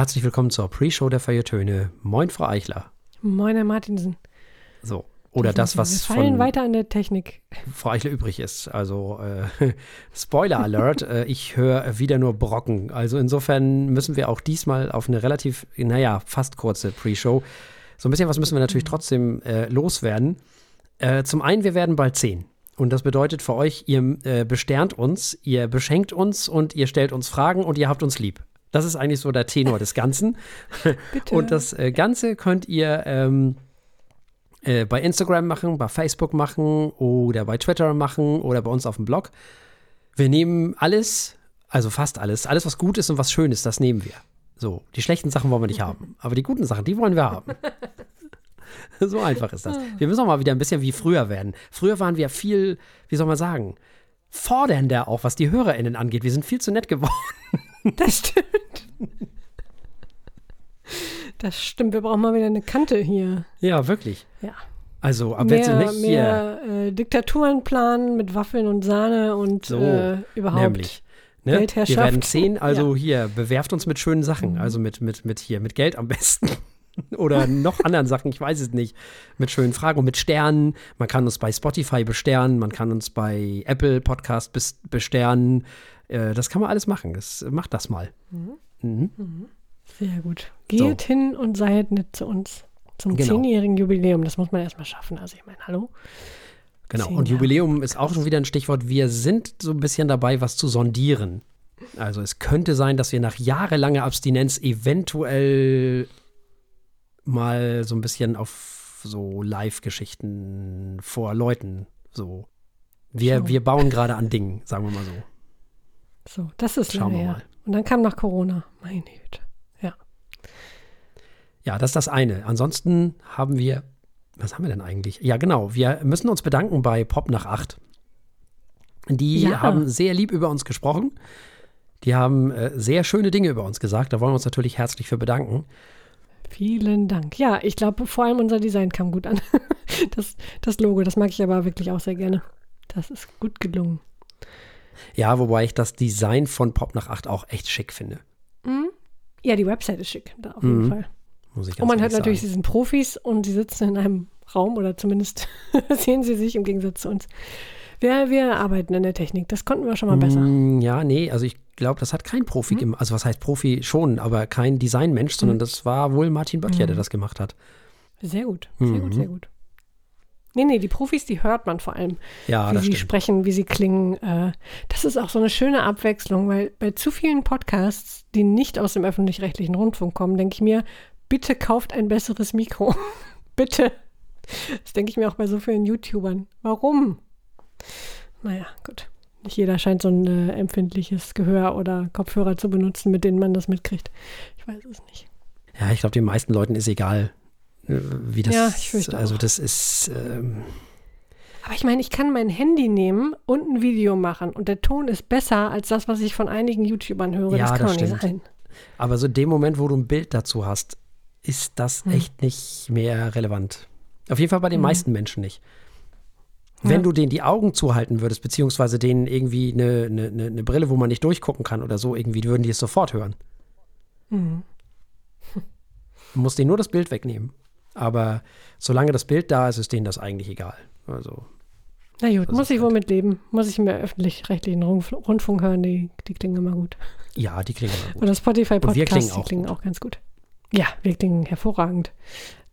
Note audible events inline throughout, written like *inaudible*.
herzlich willkommen zur Pre-Show der Feiertöne. Moin, Frau Eichler. Moin, Herr Martinsen. So, oder das, was Wir fallen von weiter an der Technik. Frau Eichler übrig ist. Also, äh, *laughs* Spoiler Alert, äh, ich höre wieder nur Brocken. Also insofern müssen wir auch diesmal auf eine relativ, naja, fast kurze Pre-Show. So ein bisschen was müssen wir natürlich trotzdem äh, loswerden. Äh, zum einen, wir werden bald zehn. Und das bedeutet für euch, ihr äh, besternt uns, ihr beschenkt uns und ihr stellt uns Fragen und ihr habt uns lieb. Das ist eigentlich so der Tenor des Ganzen. *laughs* Bitte. Und das äh, Ganze könnt ihr ähm, äh, bei Instagram machen, bei Facebook machen oder bei Twitter machen oder bei uns auf dem Blog. Wir nehmen alles, also fast alles, alles, was gut ist und was schön ist, das nehmen wir. So, die schlechten Sachen wollen wir nicht haben, aber die guten Sachen, die wollen wir haben. *laughs* so einfach ist das. Wir müssen auch mal wieder ein bisschen wie früher werden. Früher waren wir viel, wie soll man sagen, fordernder auch, was die HörerInnen angeht. Wir sind viel zu nett geworden. Das stimmt. Das stimmt. Wir brauchen mal wieder eine Kante hier. Ja, wirklich. Ja. Also, aber jetzt Mehr, nicht hier. mehr äh, Diktaturen planen mit Waffeln und Sahne und So, äh, überhaupt. Nämlich. Ne? Wir Weltherrschaft. werden zehn, also hier, bewerft uns mit schönen Sachen. Also mit, mit, mit hier, mit Geld am besten. *laughs* Oder noch anderen Sachen, ich weiß es nicht. Mit schönen Fragen und mit Sternen. Man kann uns bei Spotify besternen, man kann uns bei Apple Podcast bes besternen. Äh, das kann man alles machen. Das, macht das mal. Mhm. Sehr gut. Geht hin und seid nett zu uns. Zum Genau. zehnjährigen Jubiläum. Das muss man erstmal schaffen. Also ich meine, hallo? Genau. Und. Jubiläum ist auch schon wieder ein Stichwort. Wir sind so ein bisschen dabei, was zu sondieren. Also es könnte sein, dass wir nach jahrelanger Abstinenz eventuell mal so ein bisschen auf so Live-Geschichten vor Leuten so. Wir, Schauen. wir bauen gerade an Dingen, sagen wir mal so. So, das ist Schauen wir her. mal. Und dann kam nach Corona. Meine Güte. Ja. Ja, das ist das eine. Ansonsten haben wir, was haben wir denn eigentlich? Ja, genau, wir müssen uns bedanken bei Pop nach 8. Die Ja. haben sehr lieb über uns gesprochen. Die haben äh, sehr schöne Dinge über uns gesagt. Da wollen wir uns natürlich herzlich für bedanken. Vielen Dank. Ja, ich glaube, vor allem unser Design kam gut an. *laughs* Das, das Logo, das mag ich aber wirklich auch sehr gerne. Das ist gut gelungen. Ja, wobei ich das Design von Pop nach 8 auch echt schick finde. Ja, die Website ist schick, da auf jeden Mhm. Fall. Muss ich ganz Und man hört natürlich, sie sind Profis und sie sitzen in einem Raum oder zumindest *laughs* sehen sie sich im Gegensatz zu uns. Wir, wir arbeiten in der Technik, das konnten wir schon mal besser. Mm, Ja, nee, also ich glaube, das hat kein Profi Mhm. gemacht. Also was heißt Profi schon, aber kein Designmensch, sondern das war wohl Martin Böttcher, Mhm. der das gemacht hat. Sehr gut, sehr Mhm. gut, sehr gut. Nee, nee, die Profis, die hört man vor allem. Ja, wie sie stimmt. sprechen, wie sie klingen. Äh, das ist auch so eine schöne Abwechslung, weil bei zu vielen Podcasts, die nicht aus dem öffentlich-rechtlichen Rundfunk kommen, denke ich mir, bitte kauft ein besseres Mikro. *laughs* bitte. Das denke ich mir auch bei so vielen YouTubern. Warum? Naja, gut. Nicht jeder scheint so ein äh, empfindliches Gehör oder Kopfhörer zu benutzen, mit denen man das mitkriegt. Ich weiß es nicht. Ja, ich glaube, den meisten Leuten ist egal, wie das. Ja, ich fürchte also das ist. Ähm, Aber ich meine, ich kann mein Handy nehmen und ein Video machen und der Ton ist besser als das, was ich von einigen YouTubern höre. Ja, das kann das doch nicht sein. aber so dem Moment, wo du ein Bild dazu hast, ist das Hm. echt nicht mehr relevant. Auf jeden Fall bei den meisten Menschen nicht. Ja. Wenn du denen die Augen zuhalten würdest, beziehungsweise denen irgendwie eine, eine, eine Brille, wo man nicht durchgucken kann oder so, irgendwie würden die es sofort hören. Mhm. Du musst denen nur das Bild wegnehmen. Aber solange das Bild da ist, ist denen das eigentlich egal. Also, Na gut, muss ich wohl halt- mit leben. Muss ich mir öffentlich-rechtlichen Rundf Rundfunk hören, die, die klingen immer gut. ja, die klingen immer gut. Oder Spotify-Podcasts, wir klingen die auch klingen auch ganz gut. Ja, wir klingen hervorragend.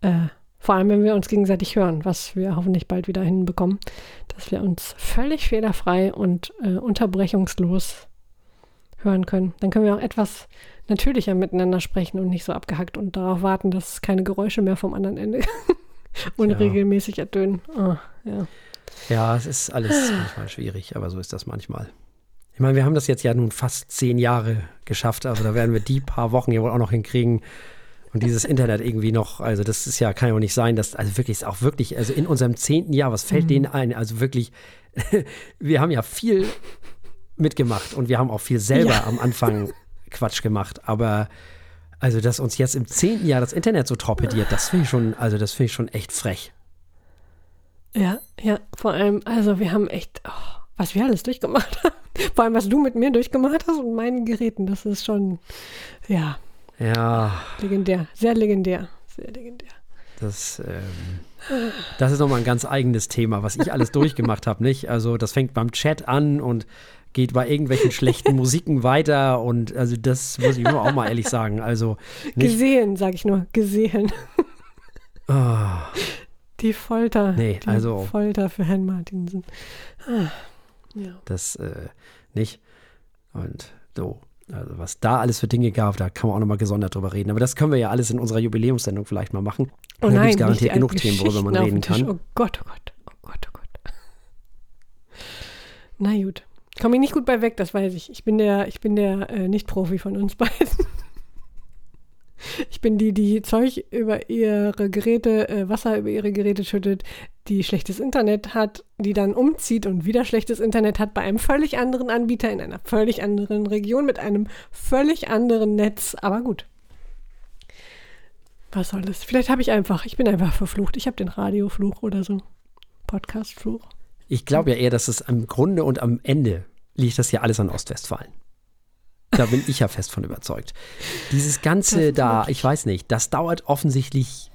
Äh, vor allem, wenn wir uns gegenseitig hören, was wir hoffentlich bald wieder hinbekommen, dass wir uns völlig fehlerfrei und äh, unterbrechungslos hören können. Dann können wir auch etwas natürlicher miteinander sprechen und nicht so abgehackt und darauf warten, dass keine Geräusche mehr vom anderen Ende *laughs* unregelmäßig ertönen. Ah, ja. Ja, es ist alles *sighs* manchmal schwierig, aber so ist das manchmal. Ich meine, wir haben das jetzt ja nun fast zehn Jahre geschafft, also da werden wir die paar Wochen ja wohl auch noch hinkriegen. Und dieses Internet irgendwie noch, also das ist ja, kann ja auch nicht sein, dass, also wirklich, ist auch wirklich, also in unserem zehnten Jahr, was fällt denen ein? Also wirklich, *laughs* wir haben ja viel mitgemacht und wir haben auch viel selber Ja. am Anfang Quatsch gemacht, aber also, dass uns jetzt im zehnten Jahr das Internet so torpediert, das finde ich schon, also das finde ich schon echt frech. Ja, ja, vor allem, also wir haben echt, oh, was wir alles durchgemacht *laughs* haben. Vor allem, was du mit mir durchgemacht hast und meinen Geräten, das ist schon, ja. Ja, Legendär, sehr legendär, sehr legendär. das, ähm, das ist nochmal ein ganz eigenes Thema, was ich alles durchgemacht habe, nicht? Also das fängt beim Chat an und geht bei irgendwelchen schlechten *laughs* Musiken weiter und also das muss ich nur auch mal ehrlich sagen. Also nicht, Gesehen, sag ich nur, gesehen. ah, Die Folter. Nee, die also- Folter für Herrn Martinsen. Ah, ja. das äh, nicht. Und so. Also was da alles für Dinge gab, da kann man auch nochmal gesondert drüber reden. Aber das können wir ja alles in unserer Jubiläumssendung vielleicht mal machen. Oh da gibt's nicht garantiert genug Themen, worüber man reden kann. Oh Gott, oh Gott, oh Gott, oh Gott. Na gut. Komme ich nicht gut bei weg, das weiß ich. Ich bin der, ich bin der äh, Nicht-Profi von uns beiden. Ich bin die, die Zeug über ihre Geräte, äh, Wasser über ihre Geräte schüttet, die schlechtes Internet hat, die dann umzieht und wieder schlechtes Internet hat bei einem völlig anderen Anbieter in einer völlig anderen Region mit einem völlig anderen Netz. Aber gut. Was soll das? Vielleicht habe ich einfach, ich bin einfach verflucht. Ich habe den Radiofluch oder so. Podcastfluch. Ich glaube ja eher, dass es am Grunde und am Ende liegt das ja alles an Ostwestfalen. Da bin ich ja fest von überzeugt. Dieses Ganze da, ich weiß nicht, das dauert offensichtlich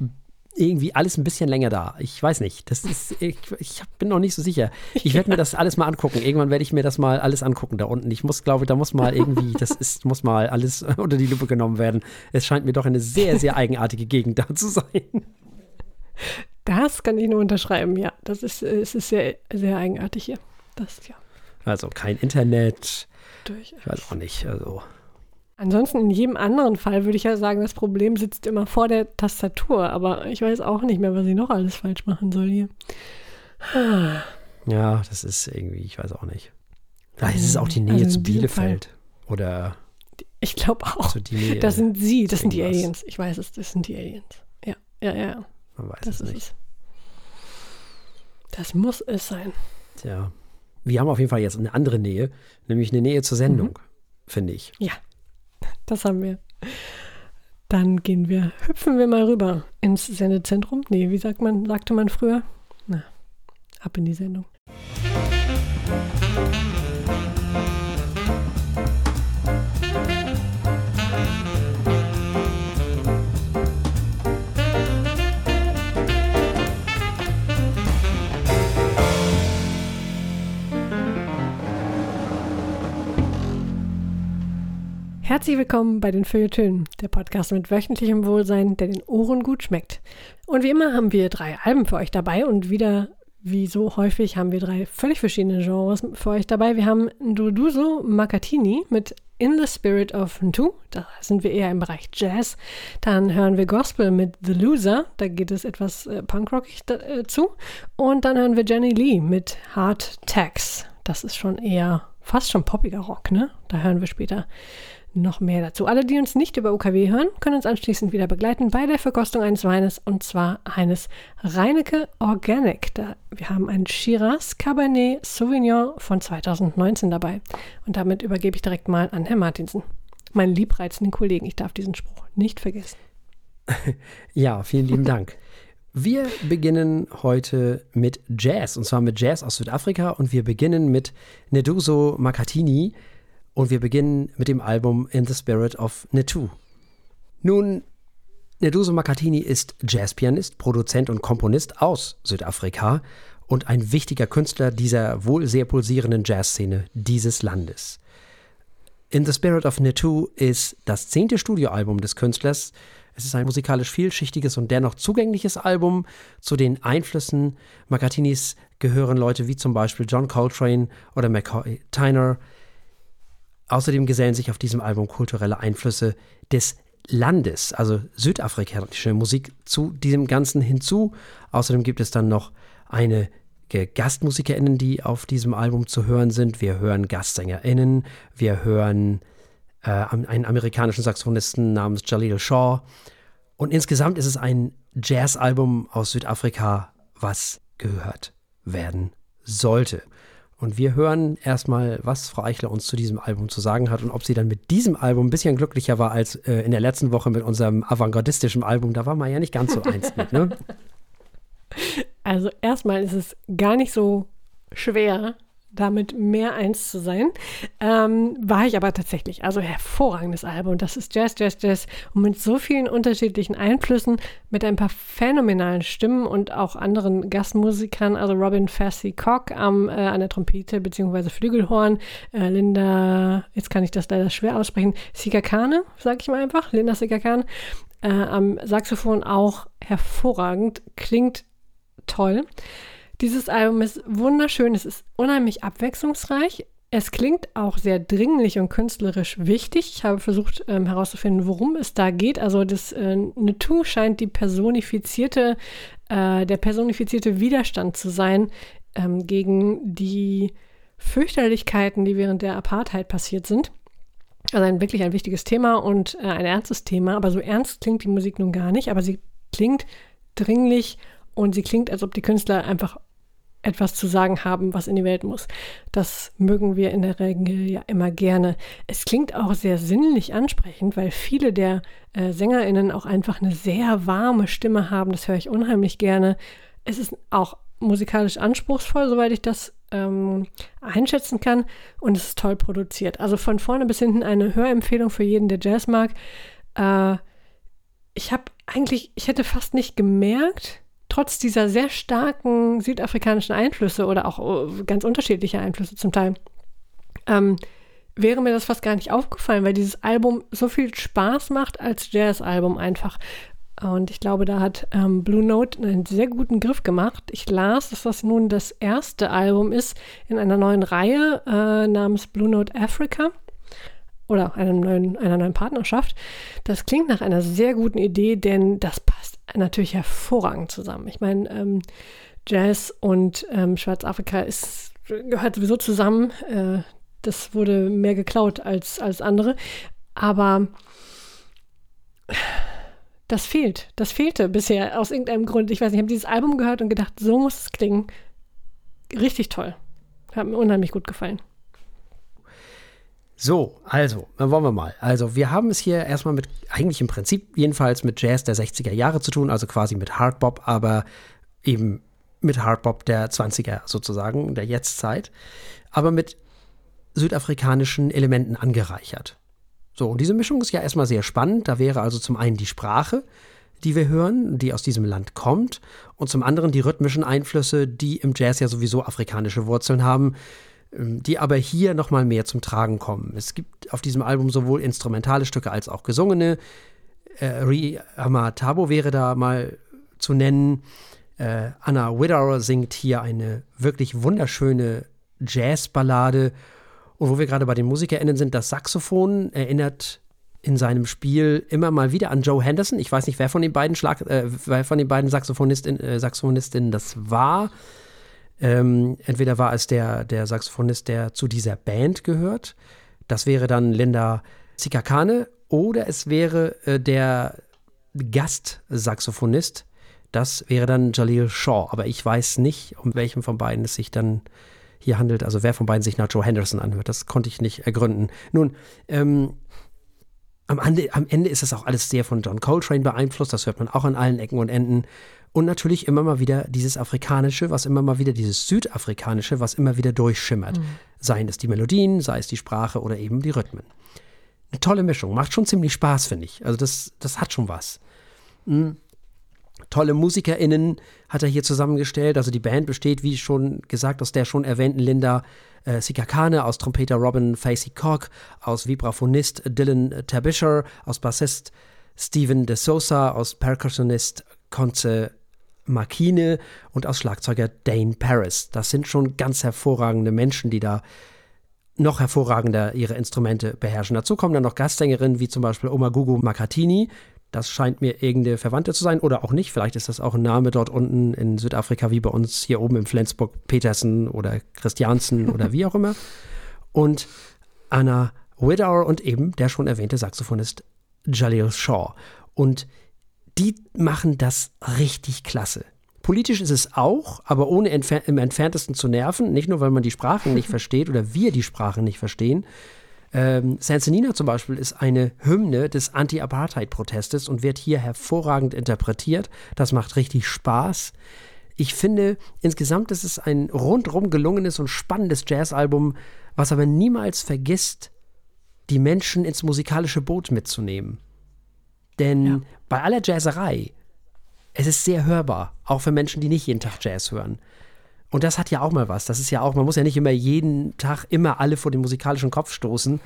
irgendwie alles ein bisschen länger da. Ich weiß nicht. Das ist, ich, ich bin noch nicht so sicher. Ich werde mir das alles mal angucken. Irgendwann werde ich mir das mal alles angucken da unten. Ich muss, glaube, da muss mal irgendwie, das ist, muss mal alles *laughs* unter die Lupe genommen werden. Es scheint mir doch eine sehr, sehr eigenartige Gegend da zu sein. Das kann ich nur unterschreiben, ja. Das ist, äh, es ist sehr, sehr eigenartig hier. Das, ja, Also kein Internet, durch. ich weiß auch nicht. Also Ansonsten in jedem anderen Fall würde ich ja sagen, das Problem sitzt immer vor der Tastatur. Aber ich weiß auch nicht mehr, was ich noch alles falsch machen soll hier. Ja, das ist irgendwie, ich weiß auch nicht. Vielleicht ist es auch die Nähe Also zu Bielefeld. Oder Ich glaube auch. so die Nähe. Das sind sie, das sind die. Aliens. Ich weiß es, das sind die Aliens. Ja, ja, ja. Man weiß Das es nicht. es. Das muss es sein. Tja. Wir haben auf jeden Fall jetzt eine andere Nähe, nämlich eine Nähe zur Sendung, Mhm. finde ich. Ja, das haben wir. Dann gehen wir, hüpfen wir mal rüber ins Sendezentrum. Nee, wie sagt man, sagte man früher? Na, ab in die Sendung. Herzlich willkommen bei den Feuilletönen, der Podcast mit wöchentlichem Wohlsein, der den Ohren gut schmeckt. Und wie immer haben wir drei Alben für euch dabei und wieder, wie so häufig, haben wir drei völlig verschiedene Genres für euch dabei. Wir haben Duduso Makatini mit In the Spirit of Ntu, da sind wir eher im Bereich Jazz. Dann hören wir Gospel mit The Loser, da geht es etwas äh, punkrockig äh, zu. Und dann hören wir Jenny Lee mit Hard Tax. Das ist schon eher fast schon poppiger Rock, ne? Da hören wir später noch mehr dazu. Alle, die uns nicht über UKW hören, können uns anschließend wieder begleiten bei der Verkostung eines Weines und zwar eines Reinecke Organic. Da, wir haben ein Shiraz Cabernet Sauvignon von 2019 dabei. Und damit übergebe ich direkt mal an Herrn Martinsen, meinen liebreizenden Kollegen. Ich darf diesen Spruch nicht vergessen. *laughs* Ja, vielen lieben Dank. Wir beginnen heute mit Jazz, und zwar mit Jazz aus Südafrika. Und wir beginnen mit Neduso Makatini. Und wir beginnen mit dem Album In the Spirit of Netu. Nun, Neduso Makatini ist Jazzpianist, Produzent und Komponist aus Südafrika und ein wichtiger Künstler dieser wohl sehr pulsierenden Jazzszene dieses Landes. In the Spirit of Netu ist das zehnte Studioalbum des Künstlers. Es ist ein musikalisch vielschichtiges und dennoch zugängliches Album. Zu den Einflüssen Makatinis gehören Leute wie zum Beispiel John Coltrane oder McCoy Tyner. Außerdem gesellen sich auf diesem Album kulturelle Einflüsse des Landes, also südafrikanische Musik, zu diesem Ganzen hinzu. Außerdem gibt es dann noch einige GastmusikerInnen, die auf diesem Album zu hören sind. Wir hören GastsängerInnen, wir hören äh, einen amerikanischen Saxophonisten namens Jalil Shaw. Und insgesamt ist es ein Jazzalbum aus Südafrika, was gehört werden sollte. Und wir hören erstmal, was Frau Eichler uns zu diesem Album zu sagen hat und ob sie dann mit diesem Album ein bisschen glücklicher war als äh, in der letzten Woche mit unserem avantgardistischen Album. Da war man ja nicht ganz so eins mit, ne? *laughs* Also erstmal ist es gar nicht so schwer, damit mehr eins zu sein. Ähm, war ich aber tatsächlich. Also hervorragendes Album. Das ist Jazz, Jazz, Jazz. Und mit so vielen unterschiedlichen Einflüssen, mit ein paar phänomenalen Stimmen und auch anderen Gastmusikern. Also Robin Fassie Cock am, äh, an der Trompete bzw. Flügelhorn. Äh, Linda, jetzt kann ich das leider schwer aussprechen, Sigakane, sag ich mal einfach. Linda Sigakane. Äh, am Saxophon auch hervorragend. Klingt toll. Dieses Album ist wunderschön, es ist unheimlich abwechslungsreich. Es klingt auch sehr dringlich und künstlerisch wichtig. Ich habe versucht ähm, herauszufinden, worum es da geht. Also das äh, Netu scheint die personifizierte, äh, der personifizierte Widerstand zu sein ähm, gegen die Fürchterlichkeiten, die während der Apartheid passiert sind. Also ein wirklich ein wichtiges Thema und äh, ein ernstes Thema. Aber so ernst klingt die Musik nun gar nicht. Aber sie klingt dringlich und sie klingt, als ob die Künstler einfach etwas zu sagen haben, was in die Welt muss. Das mögen wir in der Regel ja immer gerne. Es klingt auch sehr sinnlich ansprechend, weil viele der äh, SängerInnen auch einfach eine sehr warme Stimme haben. Das höre ich unheimlich gerne. Es ist auch musikalisch anspruchsvoll, soweit ich das ähm, einschätzen kann. Und es ist toll produziert. Also von vorne bis hinten eine Hörempfehlung für jeden, der Jazz mag. Äh, ich habe eigentlich, ich hätte fast nicht gemerkt, trotz dieser sehr starken südafrikanischen Einflüsse oder auch oh, ganz unterschiedlicher Einflüsse zum Teil, ähm, wäre mir das fast gar nicht aufgefallen, weil dieses Album so viel Spaß macht als Jazz-Album einfach. Und ich glaube, da hat ähm, Blue Note einen sehr guten Griff gemacht. Ich las, dass das nun das erste Album ist in einer neuen Reihe äh, namens Blue Note Africa oder einem neuen, einer neuen Partnerschaft. Das klingt nach einer sehr guten Idee, denn das passt natürlich hervorragend zusammen. Ich meine, ähm, Jazz und ähm, Schwarzafrika ist, gehört sowieso zusammen. Äh, das wurde mehr geklaut als, als andere. Aber das fehlt. Das fehlte bisher aus irgendeinem Grund. Ich weiß nicht, ich habe dieses Album gehört und gedacht, so muss es klingen. Richtig toll. Hat mir unheimlich gut gefallen. So, also, dann wollen wir mal. Also, wir haben es hier erstmal mit, eigentlich im Prinzip jedenfalls mit Jazz der 60er Jahre zu tun, also quasi mit Hardbop, aber eben mit Hardbop der 20er sozusagen, der Jetztzeit, aber mit südafrikanischen Elementen angereichert. So, und diese Mischung ist ja erstmal sehr spannend. Da wäre also zum einen die Sprache, die wir hören, die aus diesem Land kommt, und zum anderen die rhythmischen Einflüsse, die im Jazz ja sowieso afrikanische Wurzeln haben, die aber hier nochmal mehr zum Tragen kommen. Es gibt auf diesem Album sowohl instrumentale Stücke als auch gesungene. Äh, Ri Amatabo wäre da mal zu nennen. Äh, Anna Widower singt hier eine wirklich wunderschöne Jazzballade. Und wo wir gerade bei den MusikerInnen sind, das Saxophon erinnert in seinem Spiel immer mal wieder an Joe Henderson. Ich weiß nicht, wer von den beiden Schlag, äh, wer von den beiden Saxophonistinnen, äh, Saxophonistinnen das war. Ähm, entweder war es der, der Saxophonist, der zu dieser Band gehört. Das wäre dann Linda Sikakane. Oder es wäre äh, der Gastsaxophonist. Das wäre dann Jalil Shaw. Aber ich weiß nicht, um welchen von beiden es sich dann hier handelt. Also wer von beiden sich nach Joe Henderson anhört. Das konnte ich nicht ergründen. Nun, ähm, am Ende, am Ende ist das auch alles sehr von John Coltrane beeinflusst. Das hört man auch an allen Ecken und Enden. Und natürlich immer mal wieder dieses Afrikanische, was immer mal wieder dieses Südafrikanische, was immer wieder durchschimmert. Mhm. Seien es die Melodien, sei es die Sprache oder eben die Rhythmen. Eine tolle Mischung, macht schon ziemlich Spaß, finde ich. Also das, das hat schon was. Mhm. Tolle MusikerInnen hat er hier zusammengestellt. Also die Band besteht, wie schon gesagt, aus der schon erwähnten Linda äh, Sikakane, aus Trompeter Robin Facey Cock, aus Vibraphonist Dylan Tabisher, aus Bassist Steven de Sosa, aus Percussionist Conce Makine und aus Schlagzeuger Dane Paris. Das sind schon ganz hervorragende Menschen, die da noch hervorragender ihre Instrumente beherrschen. Dazu kommen dann noch Gastsängerinnen wie zum Beispiel Omagugu Makatini. Das scheint mir irgendeine Verwandte zu sein oder auch nicht. Vielleicht ist das auch ein Name dort unten in Südafrika, wie bei uns hier oben in Flensburg, Petersen oder Christiansen *laughs* oder wie auch immer. Und Anna Widower und eben der schon erwähnte Saxophonist Jalil Shaw. Und die machen das richtig klasse. Politisch ist es auch, aber ohne entfer im entferntesten zu nerven. Nicht nur, weil man die Sprachen nicht *laughs* versteht oder wir die Sprachen nicht verstehen. Ähm, Sansanina zum Beispiel ist eine Hymne des Anti-Apartheid-Protestes und wird hier hervorragend interpretiert. Das macht richtig Spaß. Ich finde, insgesamt ist es ein rundrum gelungenes und spannendes Jazzalbum, was aber niemals vergisst, die Menschen ins musikalische Boot mitzunehmen. Denn ja. bei aller Jazzerei, es ist sehr hörbar, auch für Menschen, die nicht jeden Tag Jazz hören. Und das hat ja auch mal was. Das ist ja auch, man muss ja nicht immer jeden Tag immer alle vor den musikalischen Kopf stoßen.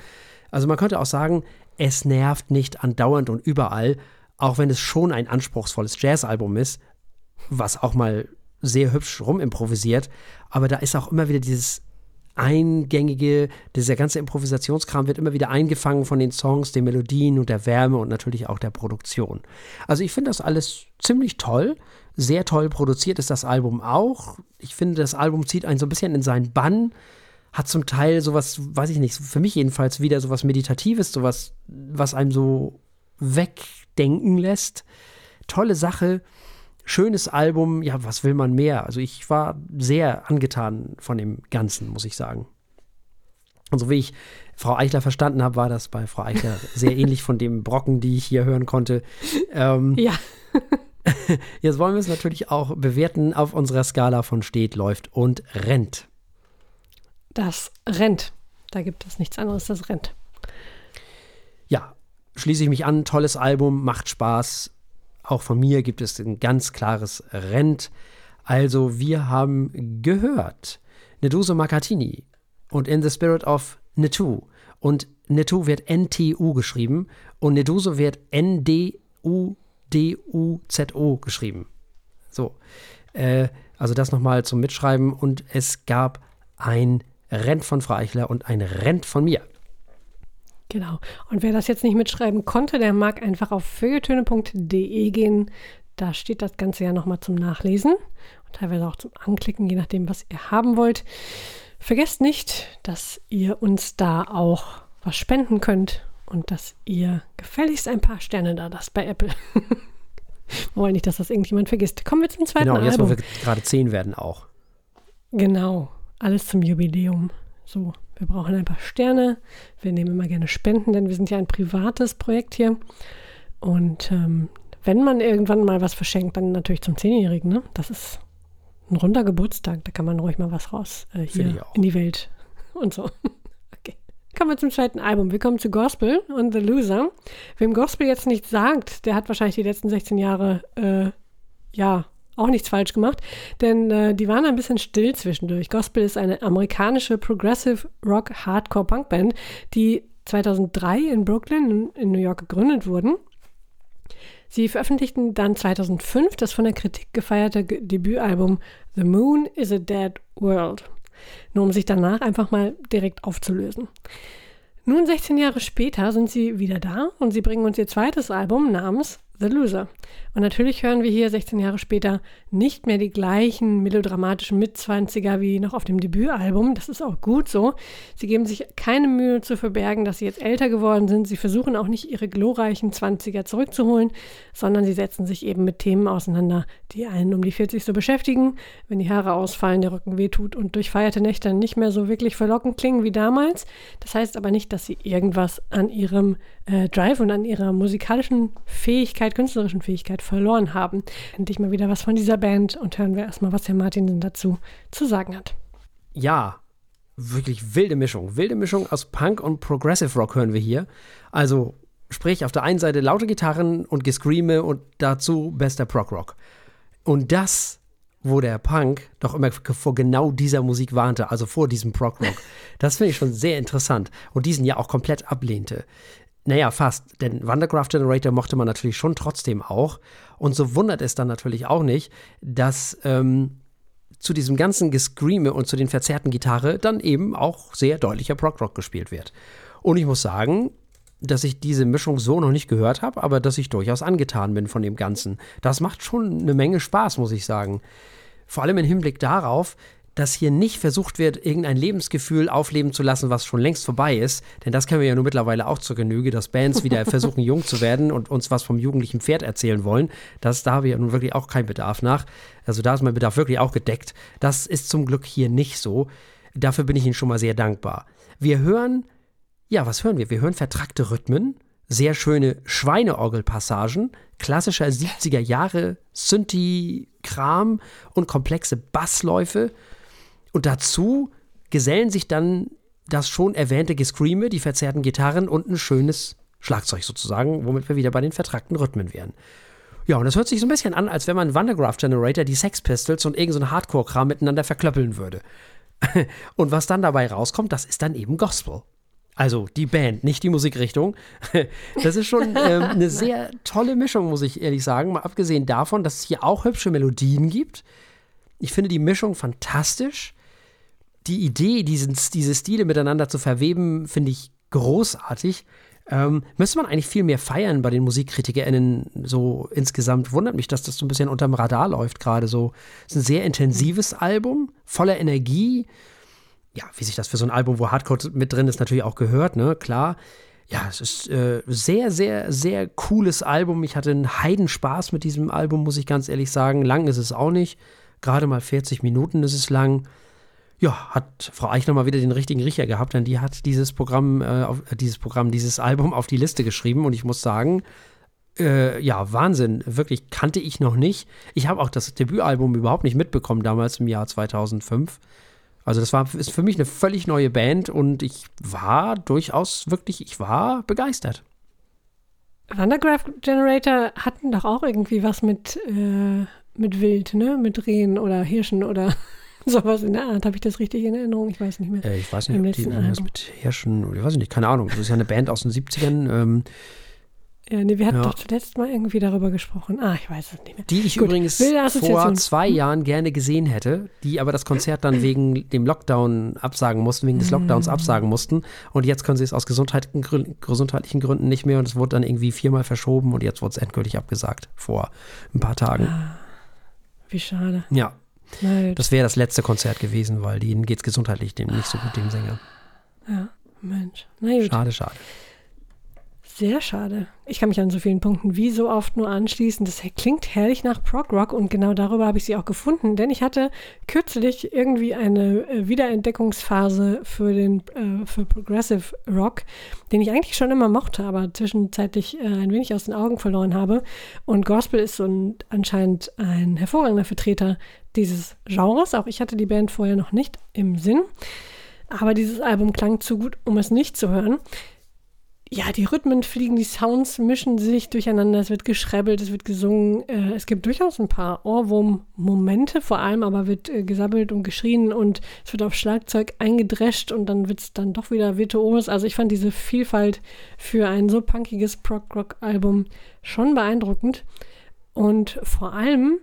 Also man könnte auch sagen, es nervt nicht andauernd und überall, auch wenn es schon ein anspruchsvolles Jazzalbum ist, was auch mal sehr hübsch rumimprovisiert. Aber da ist auch immer wieder dieses eingängige, dieser ganze Improvisationskram wird immer wieder eingefangen von den Songs, den Melodien und der Wärme und natürlich auch der Produktion. Also ich finde das alles ziemlich toll. Sehr toll produziert ist das Album auch. Ich finde, das Album zieht einen so ein bisschen in seinen Bann. Hat zum Teil sowas, weiß ich nicht, für mich jedenfalls wieder sowas Meditatives, sowas, was einem so wegdenken lässt. Tolle Sache schönes Album, ja, was will man mehr? Also ich war sehr angetan von dem Ganzen, muss ich sagen. Und so wie ich Frau Eichler verstanden habe, war das bei Frau Eichler *laughs* sehr ähnlich von dem Brocken, die ich hier hören konnte. Ähm, *laughs* ja. *laughs* jetzt wollen wir es natürlich auch bewerten auf unserer Skala von steht, läuft und rennt. Das rennt. Da gibt es nichts anderes, das rennt. Ja, schließe ich mich an. Tolles Album, macht Spaß, auch von mir gibt es ein ganz klares Rent. Also wir haben gehört Neduso Makatini und In the Spirit of Netu. Und Netu wird N-T-U geschrieben und Neduso wird N-D-U-D-U-Z-O geschrieben. So, äh, also das nochmal zum Mitschreiben. Und es gab ein Rent von Frau Eichler und ein Rent von mir. Genau. Und wer das jetzt nicht mitschreiben konnte, der mag einfach auf feuilletöne.de gehen. Da steht das Ganze ja nochmal zum Nachlesen und teilweise auch zum Anklicken, je nachdem, was ihr haben wollt. Vergesst nicht, dass ihr uns da auch was spenden könnt und dass ihr gefälligst ein paar Sterne da lasst bei Apple. *laughs* wir wollen nicht, dass das irgendjemand vergisst. Kommen wir zum zweiten genau, Album. Genau, jetzt, wo wir gerade zehn werden auch. Genau, alles zum Jubiläum. So. Wir brauchen ein paar Sterne. Wir nehmen immer gerne Spenden, denn wir sind ja ein privates Projekt hier. Und ähm, wenn man irgendwann mal was verschenkt, dann natürlich zum Zehnjährigen. Ne? Das ist ein runder Geburtstag. Da kann man ruhig mal was raus äh, hier in die Welt *laughs* und so. Okay. Kommen wir zum zweiten Album. Wir kommen zu Gospel und The Loser. Wem Gospel jetzt nicht sagt, der hat wahrscheinlich die letzten 16 Jahre äh, ja auch nichts falsch gemacht, denn äh, die waren ein bisschen still zwischendurch. Gospel ist eine amerikanische Progressive Rock Hardcore Punk Band, die 2003 in Brooklyn in New York gegründet wurden. Sie veröffentlichten dann 2005 das von der Kritik gefeierte Debütalbum The Moon is a Dead World, nur um sich danach einfach mal direkt aufzulösen. Nun 16 Jahre später sind sie wieder da und sie bringen uns ihr zweites Album namens The Loser. Und natürlich hören wir hier 16 Jahre später nicht mehr die gleichen melodramatischen Mitzwanziger wie noch auf dem Debütalbum. Das ist auch gut so. Sie geben sich keine Mühe zu verbergen, dass sie jetzt älter geworden sind. Sie versuchen auch nicht ihre glorreichen Zwanziger zurückzuholen, sondern sie setzen sich eben mit Themen auseinander, die einen um die 40 so beschäftigen. Wenn die Haare ausfallen, der Rücken wehtut und durchfeierte Nächte nicht mehr so wirklich verlockend klingen wie damals. Das heißt aber nicht, dass sie irgendwas an ihrem äh, Drive und an ihrer musikalischen Fähigkeit, künstlerischen Fähigkeit verloren haben. Endlich mal wieder was von dieser Band und hören wir erstmal, was Herr Martin dazu zu sagen hat. Ja, wirklich wilde Mischung. Wilde Mischung aus Punk und Progressive Rock hören wir hier. Also, sprich, auf der einen Seite laute Gitarren und Gescreame und dazu bester Prog Rock. Und das, wo der Punk doch immer vor genau dieser Musik warnte, also vor diesem Prog Rock. Das finde ich schon sehr interessant und diesen ja auch komplett ablehnte. Naja, fast. Denn Wondercraft Generator mochte man natürlich schon trotzdem auch. Und so wundert es dann natürlich auch nicht, dass ähm, zu diesem ganzen Gescreame und zu den verzerrten Gitarre dann eben auch sehr deutlicher Prog Rock gespielt wird. Und ich muss sagen, dass ich diese Mischung so noch nicht gehört habe, aber dass ich durchaus angetan bin von dem Ganzen. Das macht schon eine Menge Spaß, muss ich sagen. Vor allem im Hinblick darauf, dass hier nicht versucht wird, irgendein Lebensgefühl aufleben zu lassen, was schon längst vorbei ist. Denn das kennen wir ja nur mittlerweile auch zur Genüge, dass Bands wieder *laughs* versuchen, jung zu werden und uns was vom jugendlichen Pferd erzählen wollen. Das, da habe ich ja nun wirklich auch keinen Bedarf nach. Also da ist mein Bedarf wirklich auch gedeckt. Das ist zum Glück hier nicht so. Dafür bin ich Ihnen schon mal sehr dankbar. Wir hören, ja, was hören wir? Wir hören vertrackte Rhythmen, sehr schöne Schweineorgelpassagen, klassischer 70er Jahre Synthi-Kram und komplexe Bassläufe. Und dazu gesellen sich dann das schon erwähnte Gescreame, die verzerrten Gitarren und ein schönes Schlagzeug sozusagen, womit wir wieder bei den vertrackten Rhythmen wären. Ja, und das hört sich so ein bisschen an, als wenn man Wandergraph Generator, die Sex Pistols und irgendein so Hardcore-Kram miteinander verklöppeln würde. *laughs* und was dann dabei rauskommt, das ist dann eben Gospel. Also die Band, nicht die Musikrichtung. *laughs* Das ist schon ähm, eine sehr tolle Mischung, muss ich ehrlich sagen. Mal abgesehen davon, dass es hier auch hübsche Melodien gibt. Ich finde die Mischung fantastisch. Die Idee, diesen, diese Stile miteinander zu verweben, finde ich großartig. Ähm, müsste man eigentlich viel mehr feiern bei den MusikkritikerInnen so insgesamt. Wundert mich, dass das so ein bisschen unterm Radar läuft gerade so. Es ist ein sehr intensives Album, voller Energie. Ja, wie sich das für so ein Album, wo Hardcore mit drin ist, natürlich auch gehört, ne? Klar. Ja, es ist äh, sehr, sehr, sehr cooles Album. Ich hatte einen Heidenspaß mit diesem Album, muss ich ganz ehrlich sagen. Lang ist es auch nicht. Gerade mal 40 Minuten ist es lang ja, hat Frau Eichner mal wieder den richtigen Riecher gehabt, denn die hat dieses Programm, äh, auf, äh, dieses Programm, dieses Album auf die Liste geschrieben und ich muss sagen, äh, ja, Wahnsinn, wirklich kannte ich noch nicht. Ich habe auch das Debütalbum überhaupt nicht mitbekommen damals im Jahr 2005. Also das war ist für mich eine völlig neue Band und ich war durchaus wirklich, ich war begeistert. Wandergraph Generator hatten doch auch irgendwie was mit, äh, mit Wild, ne? Mit Rehen oder Hirschen oder *laughs* Sowas in der Art. Habe ich das richtig in Erinnerung? Ich weiß nicht mehr. Äh, ich weiß nicht, ob die irgendwas mit Hirschen oder ich weiß nicht, keine Ahnung. Das ist ja eine Band aus den 70ern. Ähm, ja, nee, wir hatten ja. doch zuletzt mal irgendwie darüber gesprochen. Ah, ich weiß es nicht mehr. Die ich Gut. übrigens vor zwei Jahren gerne gesehen hätte, die aber das Konzert dann wegen dem Lockdown absagen mussten, wegen des Lockdowns mm. absagen mussten. Und jetzt können sie es aus gesundheitlichen Gründen, gesundheitlichen Gründen nicht mehr und es wurde dann irgendwie viermal verschoben und jetzt wurde es endgültig abgesagt vor ein paar Tagen. Ah, wie schade. Ja, Leid. Das wäre das letzte Konzert gewesen, weil denen geht es gesundheitlich dem nicht so gut, dem Sänger. Ja, Mensch. Schade, schade. Sehr schade. Ich kann mich an so vielen Punkten wie so oft nur anschließen. Das klingt herrlich nach Prog Rock und genau darüber habe ich sie auch gefunden, denn ich hatte kürzlich irgendwie eine äh, Wiederentdeckungsphase für den äh, für Progressive Rock, den ich eigentlich schon immer mochte, aber zwischenzeitlich äh, ein wenig aus den Augen verloren habe. Und Gospel ist so ein, anscheinend ein hervorragender Vertreter dieses Genres. Auch ich hatte die Band vorher noch nicht im Sinn, aber dieses Album klang zu gut, um es nicht zu hören ja, die Rhythmen fliegen, die Sounds mischen sich durcheinander, es wird geschrebbelt, es wird gesungen. Äh, es gibt durchaus ein paar Ohrwurm-Momente, vor allem aber wird äh, gesabbelt und geschrien und es wird auf Schlagzeug eingedrescht und dann wird es dann doch wieder virtuos. Also ich fand diese Vielfalt für ein so punkiges Prog-Rock-Album schon beeindruckend. Und vor allem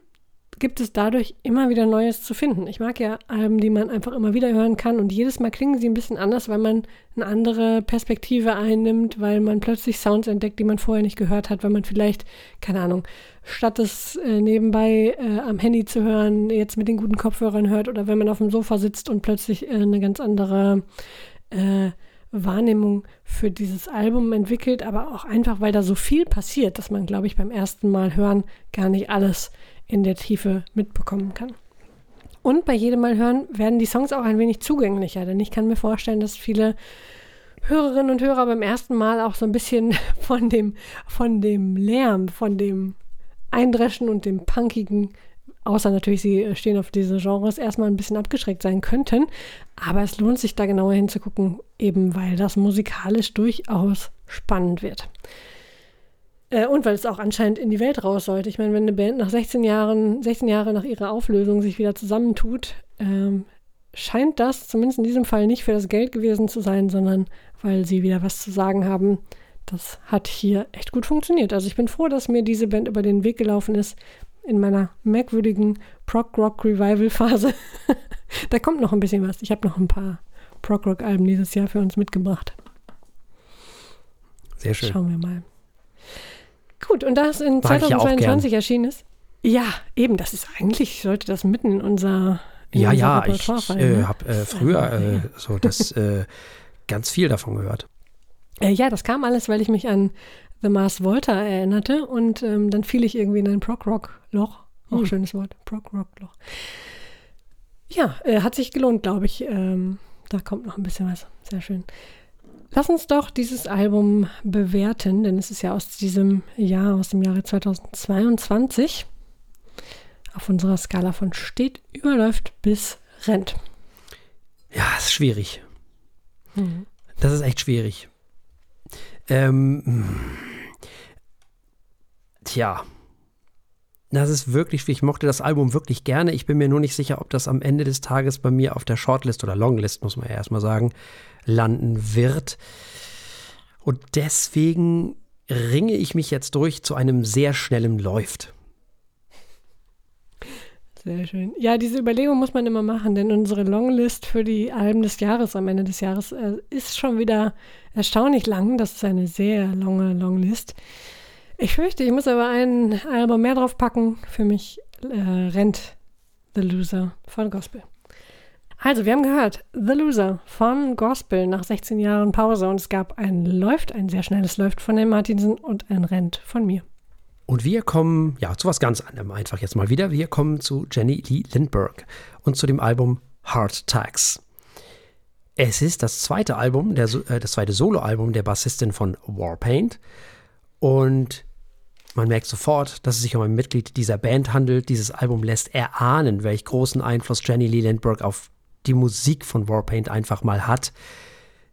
gibt es dadurch immer wieder Neues zu finden. Ich mag ja Alben, die man einfach immer wieder hören kann und jedes Mal klingen sie ein bisschen anders, weil man eine andere Perspektive einnimmt, weil man plötzlich Sounds entdeckt, die man vorher nicht gehört hat, weil man vielleicht, keine Ahnung, statt es äh, nebenbei äh, am Handy zu hören, jetzt mit den guten Kopfhörern hört oder wenn man auf dem Sofa sitzt und plötzlich äh, eine ganz andere äh, Wahrnehmung für dieses Album entwickelt, aber auch einfach, weil da so viel passiert, dass man, glaube ich, beim ersten Mal hören gar nicht alles in der Tiefe mitbekommen kann. Und bei jedem Mal hören werden die Songs auch ein wenig zugänglicher, denn ich kann mir vorstellen, dass viele Hörerinnen und Hörer beim ersten Mal auch so ein bisschen *laughs* von dem, von dem Lärm, von dem Eindreschen und dem Punkigen, außer natürlich, sie stehen auf diese Genres, erstmal ein bisschen abgeschreckt sein könnten. Aber es lohnt sich da genauer hinzugucken, eben weil das musikalisch durchaus spannend wird. Äh, und weil es auch anscheinend in die Welt raus sollte. Ich meine, wenn eine Band nach 16 Jahren, 16 Jahre nach ihrer Auflösung sich wieder zusammentut, ähm, scheint das zumindest in diesem Fall nicht für das Geld gewesen zu sein, sondern weil sie wieder was zu sagen haben. Das hat hier echt gut funktioniert. Also ich bin froh, dass mir diese Band über den Weg gelaufen ist in meiner merkwürdigen Prog-Rock-Revival-Phase. *laughs* da kommt noch ein bisschen was. Ich habe noch ein paar Prog-Rock-Alben dieses Jahr für uns mitgebracht. Sehr schön. Schauen wir mal. Gut, und das in 2022 erschienen ist. Ja, eben, das ist eigentlich, sollte das mitten in unser in Ja, ja, ich äh, ne? habe äh, früher äh, so das äh, ganz viel davon gehört. Äh, ja, das kam alles, weil ich mich an The Mars Volta erinnerte und ähm, dann fiel ich irgendwie in ein Prog-Rock-Loch. Auch hm. schönes Wort, Prog-Rock-Loch. Ja, äh, hat sich gelohnt, glaube ich. Ähm, da kommt noch ein bisschen was. Sehr schön. Lass uns doch dieses Album bewerten, denn es ist ja aus diesem Jahr, aus dem Jahre 2022, auf unserer Skala von steht, überläuft bis rennt. Ja, ist schwierig. Mhm. Das ist echt schwierig. Ähm, tja, das ist wirklich schwierig. Ich mochte das Album wirklich gerne. Ich bin mir nur nicht sicher, ob das am Ende des Tages bei mir auf der Shortlist oder Longlist, muss man ja erstmal sagen, landen wird. Und deswegen ringe ich mich jetzt durch zu einem sehr schnellen Läuft. Sehr schön. Ja, diese Überlegung muss man immer machen, denn unsere Longlist für die Alben des Jahres am Ende des Jahres äh, ist schon wieder erstaunlich lang. Das ist eine sehr lange Longlist. Ich fürchte, ich muss aber ein Album mehr draufpacken. Für mich äh, rennt The Loser von Gospel. Also, wir haben gehört, The Loser von Gospel nach 16 Jahren Pause und es gab ein Läuft, ein sehr schnelles Läuft von dem Martinsen und ein Rennt von mir. Und wir kommen, ja, zu was ganz anderem einfach jetzt mal wieder. Wir kommen zu Jenny Lee Lindbergh und zu dem Album Heart Tags. Es ist das zweite Album, der, äh, das zweite Soloalbum der Bassistin von Warpaint. Und man merkt sofort, dass es sich um ein Mitglied dieser Band handelt. Dieses Album lässt erahnen, welch großen Einfluss Jenny Lee Lindbergh auf die Musik von Warpaint einfach mal hat.